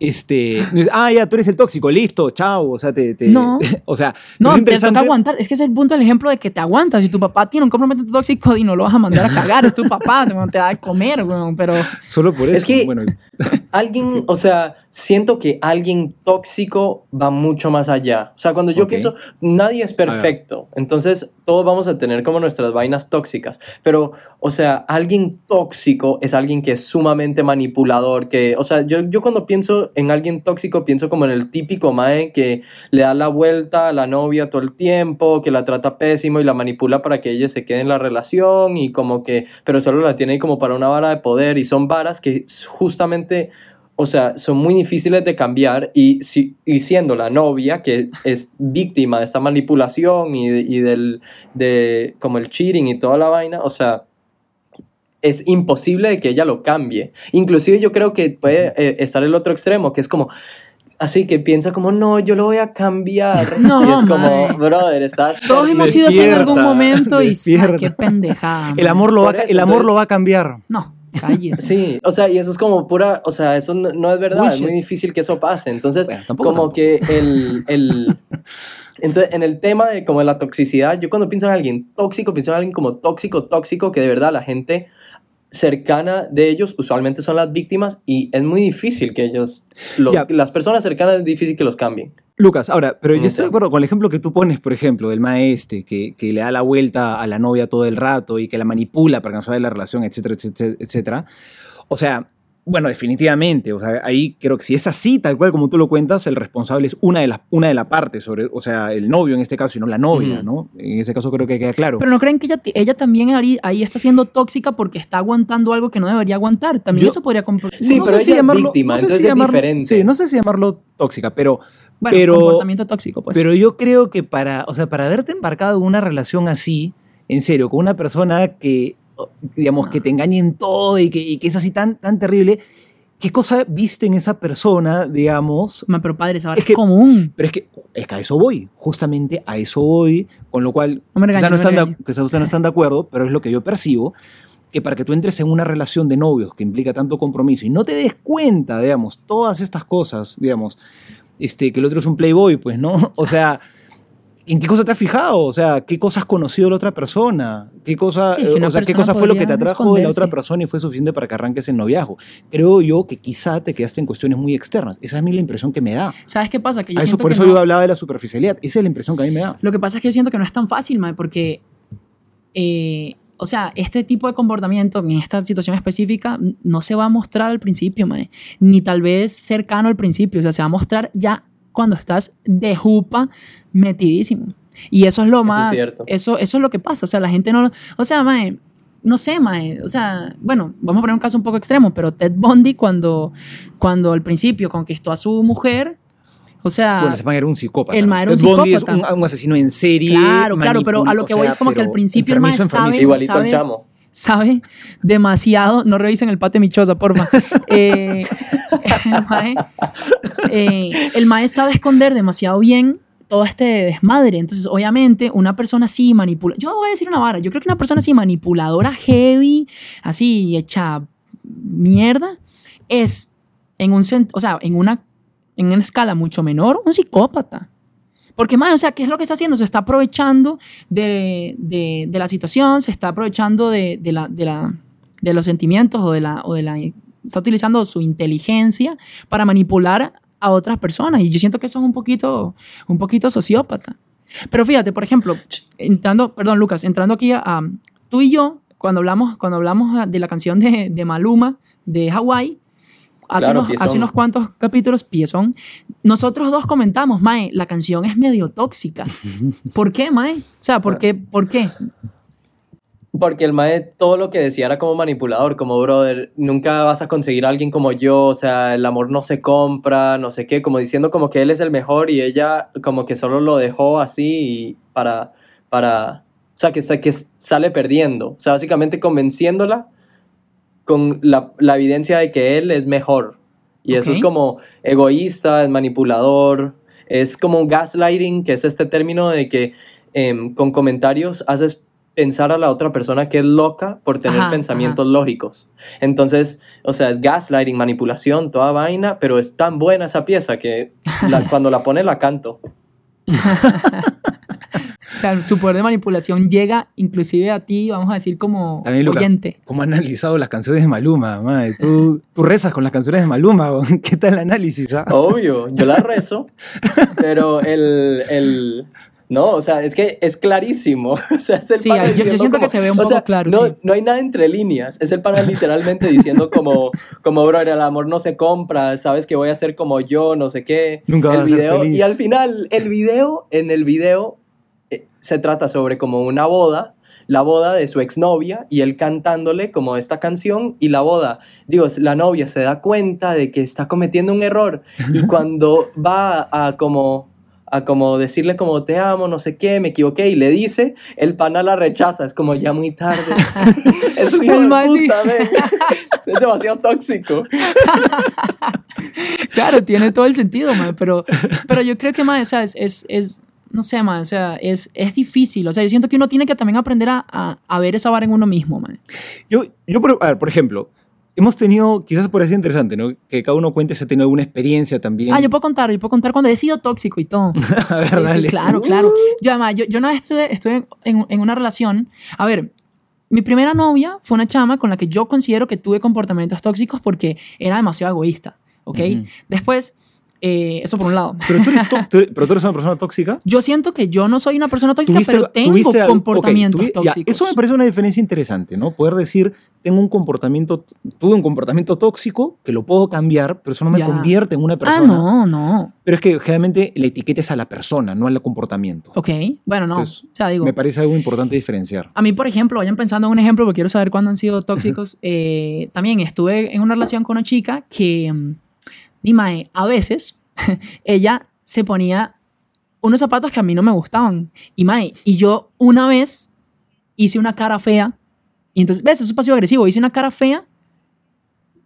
Este, dices, ah, ya, tú eres el tóxico, listo, chao, o sea, te... te- No. o sea, No, es te toca aguantar. Es que ese es el punto del ejemplo de que te aguantas. Si tu papá tiene un comportamiento tóxico y no lo vas a mandar a cagar, es tu papá, te, da de comer, weón, pero... Solo por eso, Es que- bueno, Alguien, o sea, siento que alguien tóxico va mucho más allá. O sea, cuando yo Ok. pienso, nadie es perfecto. Entonces, todos vamos a tener como nuestras vainas tóxicas. Pero, o sea, alguien tóxico es alguien que es sumamente manipulador. Que, o sea, yo, yo cuando pienso en alguien tóxico, pienso como en el típico mae que le da la vuelta a la novia todo el tiempo, que la trata pésimo y la manipula para que ella se quede en la relación y como que, pero solo la tiene ahí como para una vara de poder y son varas que justamente o sea, son muy difíciles de cambiar y, si, y siendo la novia que es víctima de esta manipulación y, de, y del, de como el cheating y toda la vaina, o sea, es imposible de que ella lo cambie. Inclusive yo creo que puede eh, estar el otro extremo, que es como, así que piensa como, no, yo lo voy a cambiar. No, y es como, brother, estás... Todos hemos sido así en algún momento y... Ay, qué pendejada. el amor, lo va, eso, el amor entonces- lo va a cambiar. No, cállese. Sí, o sea, y eso es como pura, o sea, eso no, no es verdad, es muy difícil que eso pase. Entonces, Bueno, tampoco, como tampoco. que el, el, entonces, en el tema de como de la toxicidad, yo cuando pienso en alguien tóxico, pienso en alguien como tóxico, tóxico, que de verdad la gente cercana de ellos usualmente son las víctimas y es muy difícil que ellos, los- las personas cercanas es difícil que los cambien. Lucas, ahora, pero yo estoy de acuerdo con el ejemplo que tú pones, por ejemplo, del maestre que, que le da la vuelta a la novia todo el rato y que la manipula para que no se la relación, etcétera, etcétera, etcétera. O sea, bueno, definitivamente, o sea, ahí creo que si es así, tal cual como tú lo cuentas, el responsable es una de las una de las partes, sobre, o sea, el novio en este caso y no la novia. ¿no? En ese caso creo que queda claro. Pero no creen que ella, ella también ahí, ahí está siendo tóxica porque está aguantando algo que no debería aguantar. También Yo- eso podría... Sí, no pero sé si llamarlo, víctima, no sé si es llamarlo, diferente. sí, no sé si llamarlo tóxica, pero Bueno, pero- comportamiento tóxico, pues. Pero yo creo que para, o sea, para haberte embarcado en una relación así, en serio, con una persona que, digamos, que te engañe en todo y que, y que es así tan, tan terrible, ¿qué cosa viste en esa persona, digamos? Ma, pero padre, vara Es es, que- común. Pero es que, es que a eso voy, justamente a eso voy, con lo cual No quizás no, no me están de, regañes. quizás ustedes no están de acuerdo, pero es lo que yo percibo, que para que tú entres en una relación de novios que implica tanto compromiso y no te des cuenta, digamos, todas estas cosas, digamos, este, que el otro es un playboy, pues, ¿no? O sea, ¿en qué cosa te has fijado? O sea, ¿qué cosas has conocido de la otra persona? ¿Qué cosa, Sí, eh, o sea, qué cosa fue lo que te atrajo de la otra esconderse. persona y fue suficiente para que arranques el noviazgo? Creo yo que quizá te quedaste en cuestiones muy externas. Esa es a mí la impresión que me da. ¿Sabes qué pasa? Que yo A eso, siento por que eso no- yo hablaba de la superficialidad. Esa es la impresión que a mí me da. Lo que pasa es que yo siento que no es tan fácil, mae, porque, eh, o sea, este tipo de comportamiento en esta situación específica no se va a mostrar al principio, mae, ni tal vez cercano al principio, o sea, se va a mostrar ya cuando estás de jupa metidísimo. Y eso es lo es más, cierto. eso, eso es lo que pasa, o sea, la gente no, lo- o sea, mae, no sé, mae, o sea, bueno, vamos a poner un caso un poco extremo, pero Ted Bundy cuando, cuando al principio conquistó a su mujer, o sea, bueno, ese man era un psicópata. el man era un Ted Bundy es psicópata. un, un asesino en serie. Claro, claro, pero a lo que voy sea, es como que al principio el man sabe- sabe- sabe demasiado, no revisen el pate michosa, porfa. Eh, eh, el mae sabe esconder demasiado bien todo este desmadre. Entonces, obviamente, una persona así manipula. Yo voy a decir una vara. Yo creo que una persona así manipuladora, heavy, así hecha mierda, es en un o sea, en una, en una escala mucho menor, un psicópata. Porque, más, o sea, ¿qué es lo que está haciendo? Se está aprovechando de, de- de la situación, se está aprovechando de, de la, la- de los sentimientos o de, la, o de la... Está utilizando su inteligencia para manipular a otras personas. Y yo siento que eso es un poquito, un poquito sociópata. Pero fíjate, por ejemplo, entrando, perdón, Lucas, entrando aquí a, a- tú y yo, cuando hablamos, cuando hablamos de la canción de, de Maluma, de Hawái, hace, Claro, unos, hace unos cuantos capítulos, piezón, nosotros dos comentamos, Mae, la canción es medio tóxica. ¿Por qué, Mae? O sea, ¿por qué? ¿Por qué? Porque el mae todo lo que decía era como manipulador, como brother, nunca vas a conseguir a alguien como yo, o sea, el amor no se compra, no sé qué, como diciendo como que él es el mejor y ella como que solo lo dejó así y para, para, o sea, que, que sale perdiendo, o sea, básicamente convenciéndola con la, la evidencia de que él es mejor. Y eso es como egoísta, es manipulador, es como gaslighting, que es este término de que em, con comentarios haces pensar a la otra persona que es loca por tener Ajá, pensamientos lógicos. Entonces, o sea, es gaslighting, manipulación, toda vaina, pero es tan buena esa pieza que la- cuando la pone la canto. O sea, su poder de manipulación llega inclusive a ti, vamos a decir, como También, Lucas, oyente. ¿Cómo han analizado las canciones de Maluma? madre? ¿Tú, tú rezas con las canciones de Maluma. ¿Qué tal el análisis? ah? Obvio, yo la rezo, pero el, el- No, o sea, es que es clarísimo. O sea, es el Sí, pana yo- siento que se ve un o poco sea, claro, No, sí. no hay nada entre líneas. Es el pana literalmente diciendo como, como, bro, el amor no se compra, sabes que voy a ser como yo, no sé qué. Nunca vas el a ser video, feliz. Y al final, el video, en el video, eh, se trata sobre como una boda, la boda de su exnovia y él cantándole como esta canción y la boda, digo, la novia se da cuenta de que está cometiendo un error y cuando va a como a como decirle como te amo, no sé qué, me equivoqué y le dice, el pana la rechaza, es como ya muy tarde. es un hijo de puta. Es demasiado tóxico. Claro, tiene todo el sentido, mae, pero, pero yo creo que, o sea, es, es, es- no sé, mae, o sea, es, es difícil. O sea, yo siento que uno tiene que también aprender a, a, a ver esa vara en uno mismo, mae. Yo, yo por, a ver, por ejemplo, hemos tenido, quizás por así interesante, ¿no? Que cada uno cuente si ha tenido alguna experiencia también. Ah, yo puedo contar, yo puedo contar cuando he sido tóxico y todo. a ver, Sí, sí, dale. claro, claro. Yo, además, yo, yo una vez estuve, estuve en, en una relación. A ver, mi primera novia fue una chama con la que yo considero que tuve comportamientos tóxicos porque era demasiado egoísta, ¿ok? Ujú. Después, eh, eso por un lado. Pero tú, eres tú pero tú eres una persona tóxica. Yo siento que yo no soy una persona tóxica, pero tengo comportamientos ya, tóxicos. eso me parece una diferencia interesante, ¿no? Poder decir, tengo un comportamiento, tuve un comportamiento tóxico que lo puedo cambiar, pero eso no me Ya. convierte en una Ah, persona. no, no. Pero es que generalmente la etiqueta es a la persona, no al comportamiento. Ok, bueno, no. Entonces, o sea, digo, Me parece algo importante diferenciar. a mí, por ejemplo, vayan pensando en un ejemplo porque quiero saber cuándo han sido tóxicos. Eh, también estuve en una relación con una chica que, di, mae, a veces ella se ponía unos zapatos que a mí no me gustaban. Y mae, y yo una vez hice una cara fea. Y entonces, ¿ves? Eso es pasivo agresivo. Hice una cara fea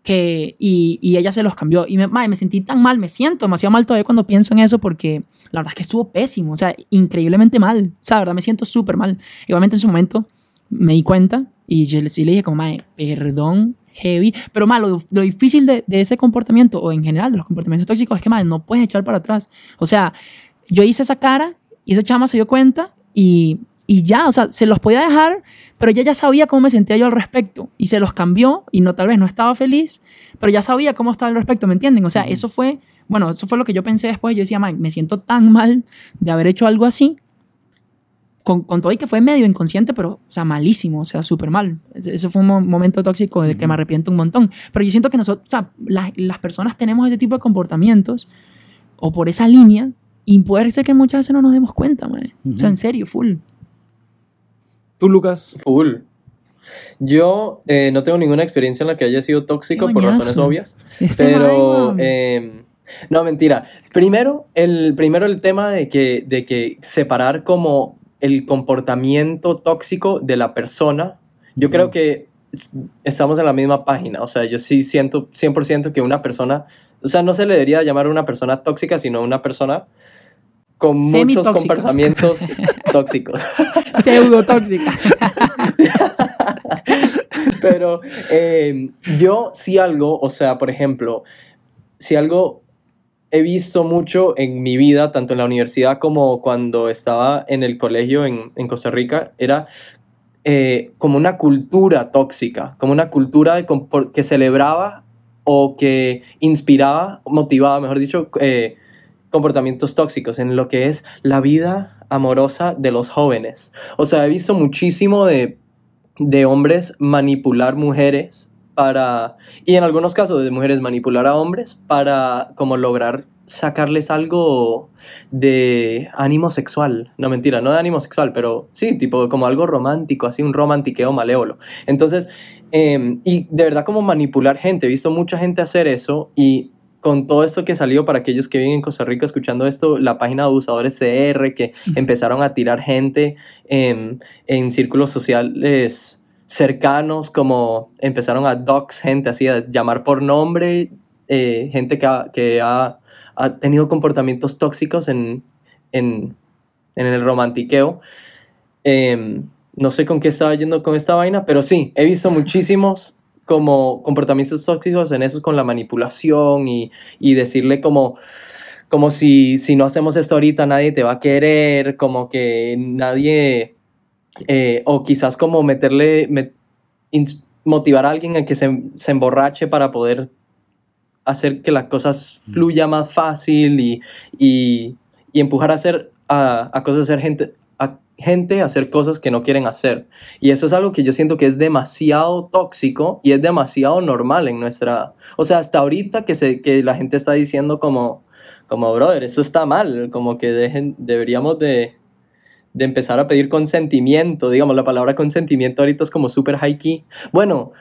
que, y, y ella se los cambió. Y me, me sentí tan mal, me siento demasiado mal todavía cuando pienso en eso porque la verdad es que estuvo pésimo, o sea, increíblemente mal. O sea, la verdad me siento súper mal. Igualmente en su momento me di cuenta y yo le- sí le dije como, mae, perdón, heavy. Pero mae, lo, lo difícil de, de ese comportamiento o en general de los comportamientos tóxicos es que, mae, no puedes echar para atrás. O sea, yo hice esa cara y esa chama se dio cuenta y, y ya, o sea, se los podía dejar, pero ella ya sabía cómo me sentía yo al respecto y se los cambió y no tal vez no estaba feliz, pero ya sabía cómo estaba al respecto, ¿me entienden? O sea, eso fue, bueno, eso fue lo que yo pensé después. Yo decía, "Mae, me siento tan mal de haber hecho algo así. Con, con todo y que fue medio inconsciente, pero, o sea, malísimo, o sea, súper mal. Ese fue un mo- momento tóxico del que me arrepiento un montón. Pero yo siento que nosotros, o sea, la- las personas tenemos ese tipo de comportamientos o por esa línea y puede ser que muchas veces no nos demos cuenta. O sea, en serio, full. Tú, Lucas. Full. Yo eh, no tengo ninguna experiencia en la que haya sido tóxico por razones obvias. Este Pero, em, no, mentira. Primero el, primero el tema de que, de que separar como el comportamiento tóxico de la persona. Yo creo que estamos en la misma página. O sea, yo sí siento 100% que una persona, o sea, no se le debería llamar una persona tóxica, sino una persona con muchos comportamientos tóxicos. Pseudo tóxica. Pero eh, yo sí algo, o sea, por ejemplo, si algo he visto mucho en mi vida, tanto en la universidad como cuando estaba en el colegio en, en Costa Rica, era eh, como una cultura tóxica, como una cultura de que celebraba o que inspiraba, motivaba, mejor dicho, eh, comportamientos tóxicos en lo que es la vida amorosa de los jóvenes. O sea, he visto muchísimo de, de hombres manipular mujeres para, y en algunos casos de mujeres manipular a hombres para como lograr sacarles algo de ánimo sexual. No mentira, no de ánimo sexual, pero sí, tipo como algo romántico, así un romantiqueo malévolo. Entonces, eh, y de verdad como manipular gente, he visto mucha gente hacer eso y con todo esto que salió para aquellos que viven en Costa Rica escuchando esto, la página de abusadores CR que empezaron a tirar gente en, en círculos sociales cercanos, como empezaron a dox gente, así a llamar por nombre, eh, gente que, ha, que ha, ha tenido comportamientos tóxicos en, en, en el romantiqueo. Em, no sé con qué estaba yendo con esta vaina, pero sí, he visto muchísimos como comportamientos tóxicos en eso con la manipulación y, y decirle como, como si, si no hacemos esto ahorita nadie te va a querer, como que nadie, eh, o quizás como meterle, met- motivar a alguien a que se, se emborrache para poder hacer que las cosas fluya más fácil y, y, y empujar a hacer a, a cosas, a hacer gente, a gente a hacer cosas que no quieren hacer. Y eso es algo que yo siento que es demasiado tóxico y es demasiado normal en nuestra... O sea, hasta ahorita que, se, que la gente está diciendo como, como, brother, eso está mal, como que dejen, deberíamos de, de empezar a pedir consentimiento. Digamos, la palabra consentimiento ahorita es como súper high key. Bueno,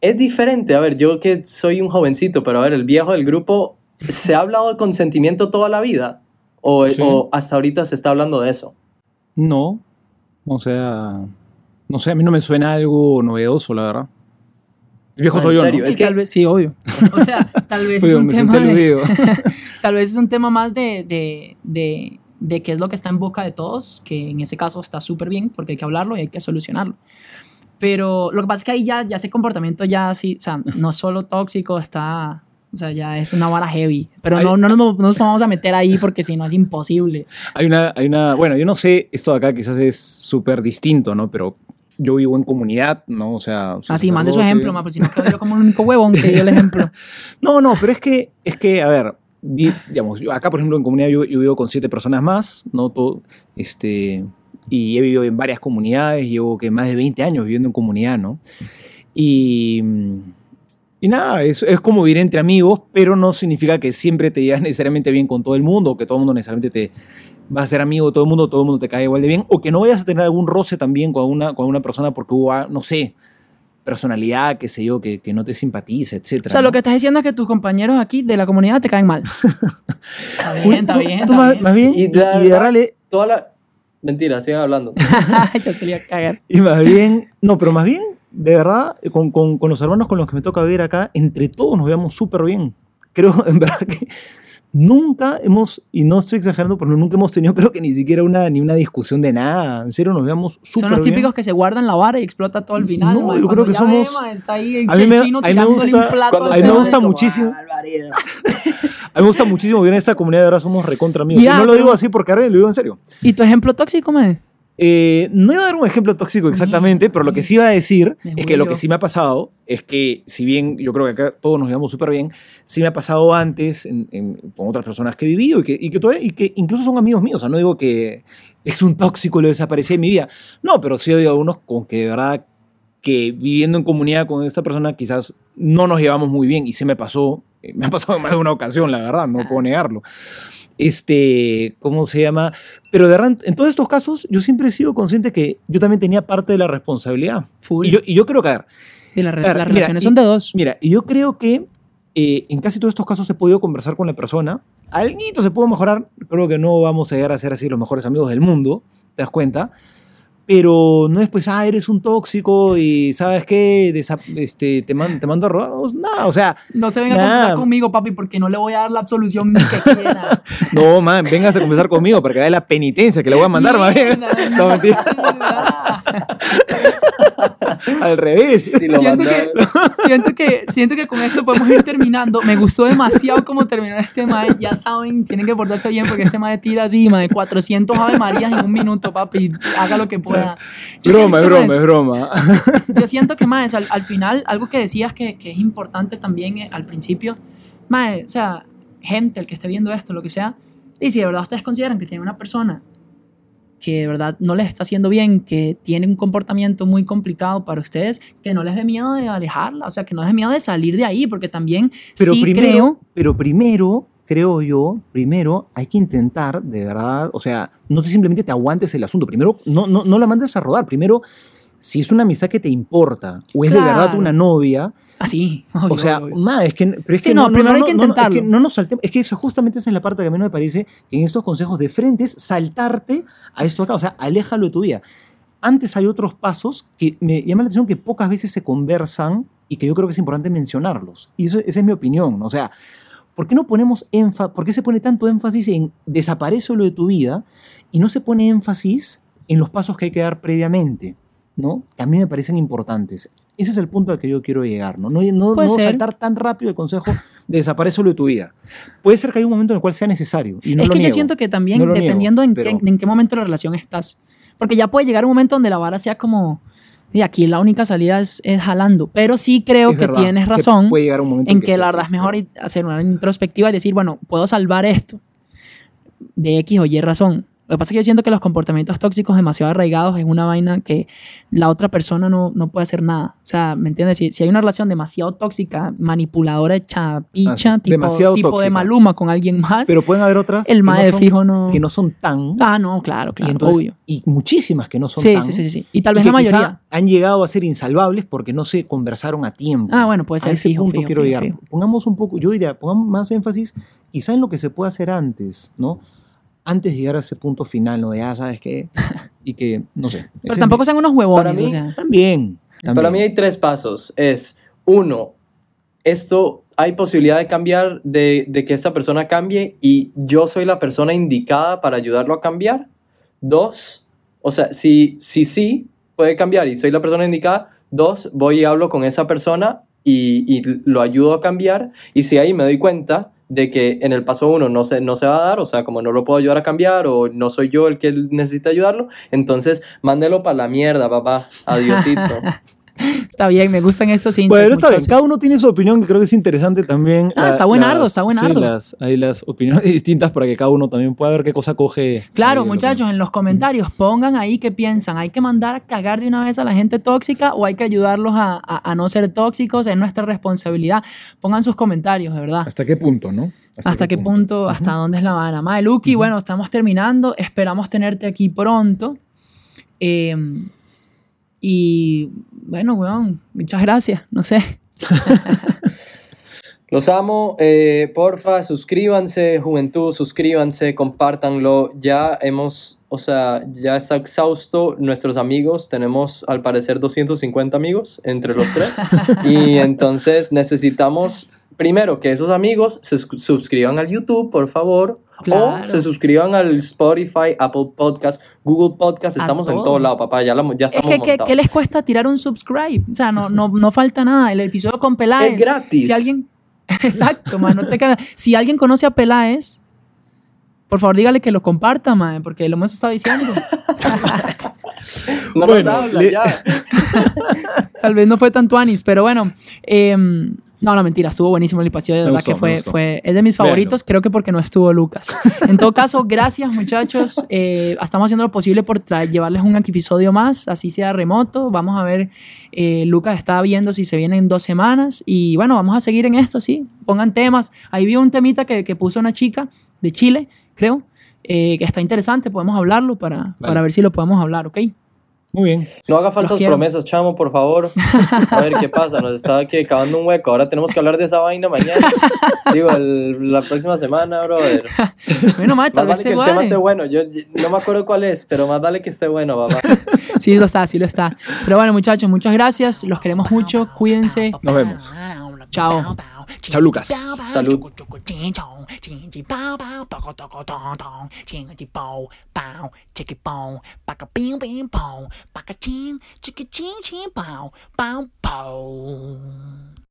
es diferente. A ver, yo que soy un jovencito, pero a ver, el viejo del grupo, ¿se ha hablado de consentimiento toda la vida? ¿O, Sí. o hasta ahorita se está hablando de eso? No. O sea, no sé, a mí no me suena algo novedoso, la verdad. El viejo Ah, soy ¿en yo, serio? ¿no? Y Es que- tal vez, sí, obvio. O sea, tal vez es un tema de, tal vez es un tema más de, de, de, de qué es lo que está en boca de todos, que en ese caso está súper bien porque hay que hablarlo y hay que solucionarlo. Pero lo que pasa es que ahí ya, ya ese comportamiento ya sí, o sea, no es solo tóxico, está, o sea, ya es una vara heavy. Pero no, Hay- no, nos, no nos vamos a meter ahí porque si no es imposible. Hay una, hay una, bueno, yo no sé, esto de acá quizás es súper distinto, ¿no? Pero yo vivo en comunidad, ¿no? O sea... soy Así, mande su ejemplo, ma, pues si no quedo yo como el único huevón que dio el ejemplo. No, no, pero es que, es que, a ver, digamos, acá, por ejemplo, en comunidad yo, yo vivo con siete personas más, ¿no? Todo, este, y he vivido en varias comunidades, llevo que más de 20 años viviendo en comunidad, ¿no? Y, y nada, es, es como vivir entre amigos, pero no significa que siempre te llevas necesariamente bien con todo el mundo, que todo el mundo necesariamente te va a ser amigo de todo el mundo, todo el mundo te cae igual de bien, o que no vayas a tener algún roce también con una, con una persona porque hubo, no sé, personalidad, qué sé yo, que, que no te simpatiza, etc. O sea, lo que estás diciendo es que tus compañeros aquí de la comunidad te caen mal. Está bien, está bien, está más, bien. más bien, Y la y de verdad- darle- Toda la... Mentira, sigan hablando. le iba a cagar. y más bien, no, pero más bien, de verdad, con, con, con los hermanos con los que me toca vivir acá, entre todos nos veamos súper bien. Creo, en verdad, que nunca hemos, y no estoy exagerando, pero nunca hemos tenido, creo que ni siquiera una, ni una discusión de nada. En serio, nos veamos súper Son los bien. típicos que se guardan la vara y explota todo al final. No, yo Cuando creo que somos- ve, mae, está ahí el A mí me- chino a mí me gusta- plato al a mí me gusta muchísimo. "Ah, barbaridad". A mí me gusta muchísimo vivir en esta comunidad, de verdad somos recontra amigos. Y no lo digo así porque ahora lo digo en serio. ¿Y tu ejemplo tóxico, me? Eh, no iba a dar un ejemplo tóxico exactamente, pero lo que sí iba a decir es que lo que sí me ha pasado es que, si bien yo creo que acá todos nos llevamos súper bien, sí me ha pasado antes en- en- con otras personas que he vivido y que, y, que todavía- y que incluso son amigos míos. O sea, no digo que es un tóxico lo desaparecí de mi vida. No, pero sí hay algunos con que de verdad que viviendo en comunidad con esta persona quizás no nos llevamos muy bien y se me pasó, eh, me ha pasado en más de una ocasión, la verdad, no puedo negarlo. Este, ¿cómo se llama? Pero de en todos estos casos yo siempre he sido consciente que yo también tenía parte de la responsabilidad. Full. Y yo, y yo creo que, a ver, Y la re- Claro, las relaciones son de dos. mira, y yo creo que eh, en casi todos estos casos he podido conversar con la persona. Alguito se pudo mejorar, creo que no vamos a llegar a ser así los mejores amigos del mundo, ¿te das cuenta? Pero no es pues, ah, eres un tóxico y ¿sabes qué? Desa- este, te, man- te mando a rodar. Nada, o sea, No se venga a conversar conmigo, papi, porque no le voy a dar la absolución ni que quiera. no, man, vengas a conversar conmigo para que vea la penitencia que le voy a mandar, más bien. No, mentira. Al revés. Si lo siento, que, siento, que, siento que con esto podemos ir terminando. Me gustó demasiado cómo terminó este mae. Ya saben, tienen que portarse bien porque este mae tira así, mae, 400 Ave Marías en un minuto, papi. Haga lo que pueda. Yo Broma, es broma, es broma. Yo siento que, mae, al, al final, algo que decías que, que es importante también eh, al principio, mae, o sea, gente, el que esté viendo esto, lo que sea, y si de verdad ustedes consideran que tienen una persona que de verdad no les está haciendo bien, que tiene un comportamiento muy complicado para ustedes, que no les dé miedo de alejarla, o sea, que no les dé miedo de salir de ahí, porque también Pero sí primero, creo, pero primero, creo yo, primero hay que intentar, de verdad, o sea, no te simplemente te aguantes el asunto. Primero, no, no, no la mandes a rodar. Primero, si es una amistad que te importa o es de verdad una novia, así, o sea, ma, es que, pero es Sí, que no, primero hay que no, es que intentarlo. no nos saltemos, es que eso justamente esa es la parte que a mí no me parece que en estos consejos de frente es saltarte a esto acá, o sea, aléjalo de tu vida. Antes hay otros pasos que me llama la atención que pocas veces se conversan y que yo creo que es importante mencionarlos. Y eso, esa es mi opinión, o sea, ¿por qué no ponemos énfasis, por qué se pone tanto énfasis en desaparece lo de tu vida y no se pone énfasis en los pasos que hay que dar previamente? ¿No? Que a mí me parecen importantes. Ese es el punto al que yo quiero llegar, ¿no? No, no, no saltar tan rápido el consejo de desaparece lo de tu vida. Puede ser que haya un momento en el cual sea necesario. Y no es lo que yo niego. siento que también, No lo niego, dependiendo en, pero- qué, en qué momento de la relación estás, porque ya puede llegar un momento donde la vara sea como, y aquí la única salida es, es jalando, pero sí creo Es que verdad, tienes razón puede llegar un momento en que sea la verdad es mejor hacer una introspectiva y decir, bueno, puedo salvar esto de X o Y razón. Lo que pasa es que yo siento que los comportamientos tóxicos demasiado arraigados es una vaina que la otra persona no, no puede hacer nada. O sea, ¿me entiendes? Si, si hay una relación demasiado tóxica, manipuladora, hecha picha, es, tipo, tipo de maluma con alguien más, Pero pueden haber otras el mae no de fijo no... que no son tan... Ah, no, claro, y, claro, entonces- obvio. y muchísimas que no son Sí, tan... sí, sí, sí. Y tal y vez que la quizá mayoría. han llegado a ser insalvables porque no se conversaron a tiempo. Ah, bueno, puede a ser ese fijo, punto fijo, quiero fijo, llegar. Pongamos un poco, yo diría, pongamos más énfasis quizá en lo que se puede hacer antes, ¿no? Antes de llegar a ese punto final, ¿no? De, ah, ¿sabes qué? Y que, no sé. Pero tampoco mi- sean unos huevones, Para mí- o sea. También. Para mí también. hay tres pasos. Es, uno, esto hay posibilidad de cambiar, de, de que esta persona cambie y yo soy la persona indicada para ayudarlo a cambiar. Dos, o sea, si sí si, sí puede cambiar y soy la persona indicada. Dos, voy y hablo con esa persona y, y lo ayudo a cambiar. Y si ahí me doy cuenta de que en el paso uno no se, no se va a dar, o sea, como no lo puedo ayudar a cambiar o no soy yo el que necesita ayudarlo, entonces mándelo para la mierda, papá. Adiosito. Está bien, me gustan esos insights, Bueno, está bien, cada uno tiene su opinión que creo que es interesante también. Ah, La- está buenardo, las- está buenardo. Sí, las, hay las opiniones distintas para que cada uno también pueda ver qué cosa coge. Claro, lo muchachos, en los comentarios pongan ahí qué piensan. ¿Hay que mandar a cagar de una vez a la gente tóxica o hay que ayudarlos a, a- a no ser tóxicos? Es nuestra responsabilidad. Pongan sus comentarios, de verdad. ¿Hasta qué punto, no? ¿Hasta, qué punto? ¿Hasta dónde es la vara? Mae, Lucky, bueno, estamos terminando. Esperamos tenerte aquí pronto. Eh, y bueno, weón, muchas gracias. No sé. Los amo, eh, porfa, suscríbanse, juventud, suscríbanse, compártanlo. Ya hemos, o sea, ya está exhausto nuestros amigos. Tenemos al parecer 250 amigos entre los tres. y entonces necesitamos, primero, que esos amigos se sus- suscriban al YouTube, por favor. O se suscriban al Spotify, Apple Podcast, Google Podcast. Estamos en todo. lado, papá. Ya, la- ya Es estamos que, ¿qué, les cuesta tirar un subscribe? O sea, no, no, no falta nada. El episodio con Peláez. Es gratis. Si alguien. Exacto, man. No te cagas. Si alguien conoce a Peláez, por favor dígale que lo comparta, man, porque lo hemos estado diciendo. No Bueno, nos habla, le- ya. Tal vez no fue tanto anis, pero bueno. em, no, no, mentira, estuvo buenísimo el episodio. De Me verdad gustó, que fue, fue. Es de mis Véanlo. favoritos, creo que porque no estuvo Lucas. En todo caso, gracias, muchachos. Eh, estamos haciendo lo posible por llevarles un episodio más, así sea remoto. Vamos a ver. eh, Lucas está viendo si se viene en dos semanas. Y bueno, vamos a seguir en esto, sí. Pongan temas. Ahí vi un temita que, que puso una chica de Chile, creo. eh, que está interesante, podemos hablarlo para, para ver si lo podemos hablar, ¿ok? Muy bien. No haga falsas promesas, chamo, por favor. A ver qué pasa. Nos está aquí cavando un hueco. Ahora tenemos que hablar de esa vaina mañana. Digo, el- la próxima semana, brother. Bueno, tal Más vez vale te que el tema esté bueno. Yo yo no me acuerdo cuál es, pero más vale que esté bueno, papá. Sí lo está, sí lo está. Pero bueno, muchachos, muchas gracias. Los queremos mucho. Cuídense. Nos vemos. Chao. Chao, Lucas. Salud. Pow, pow.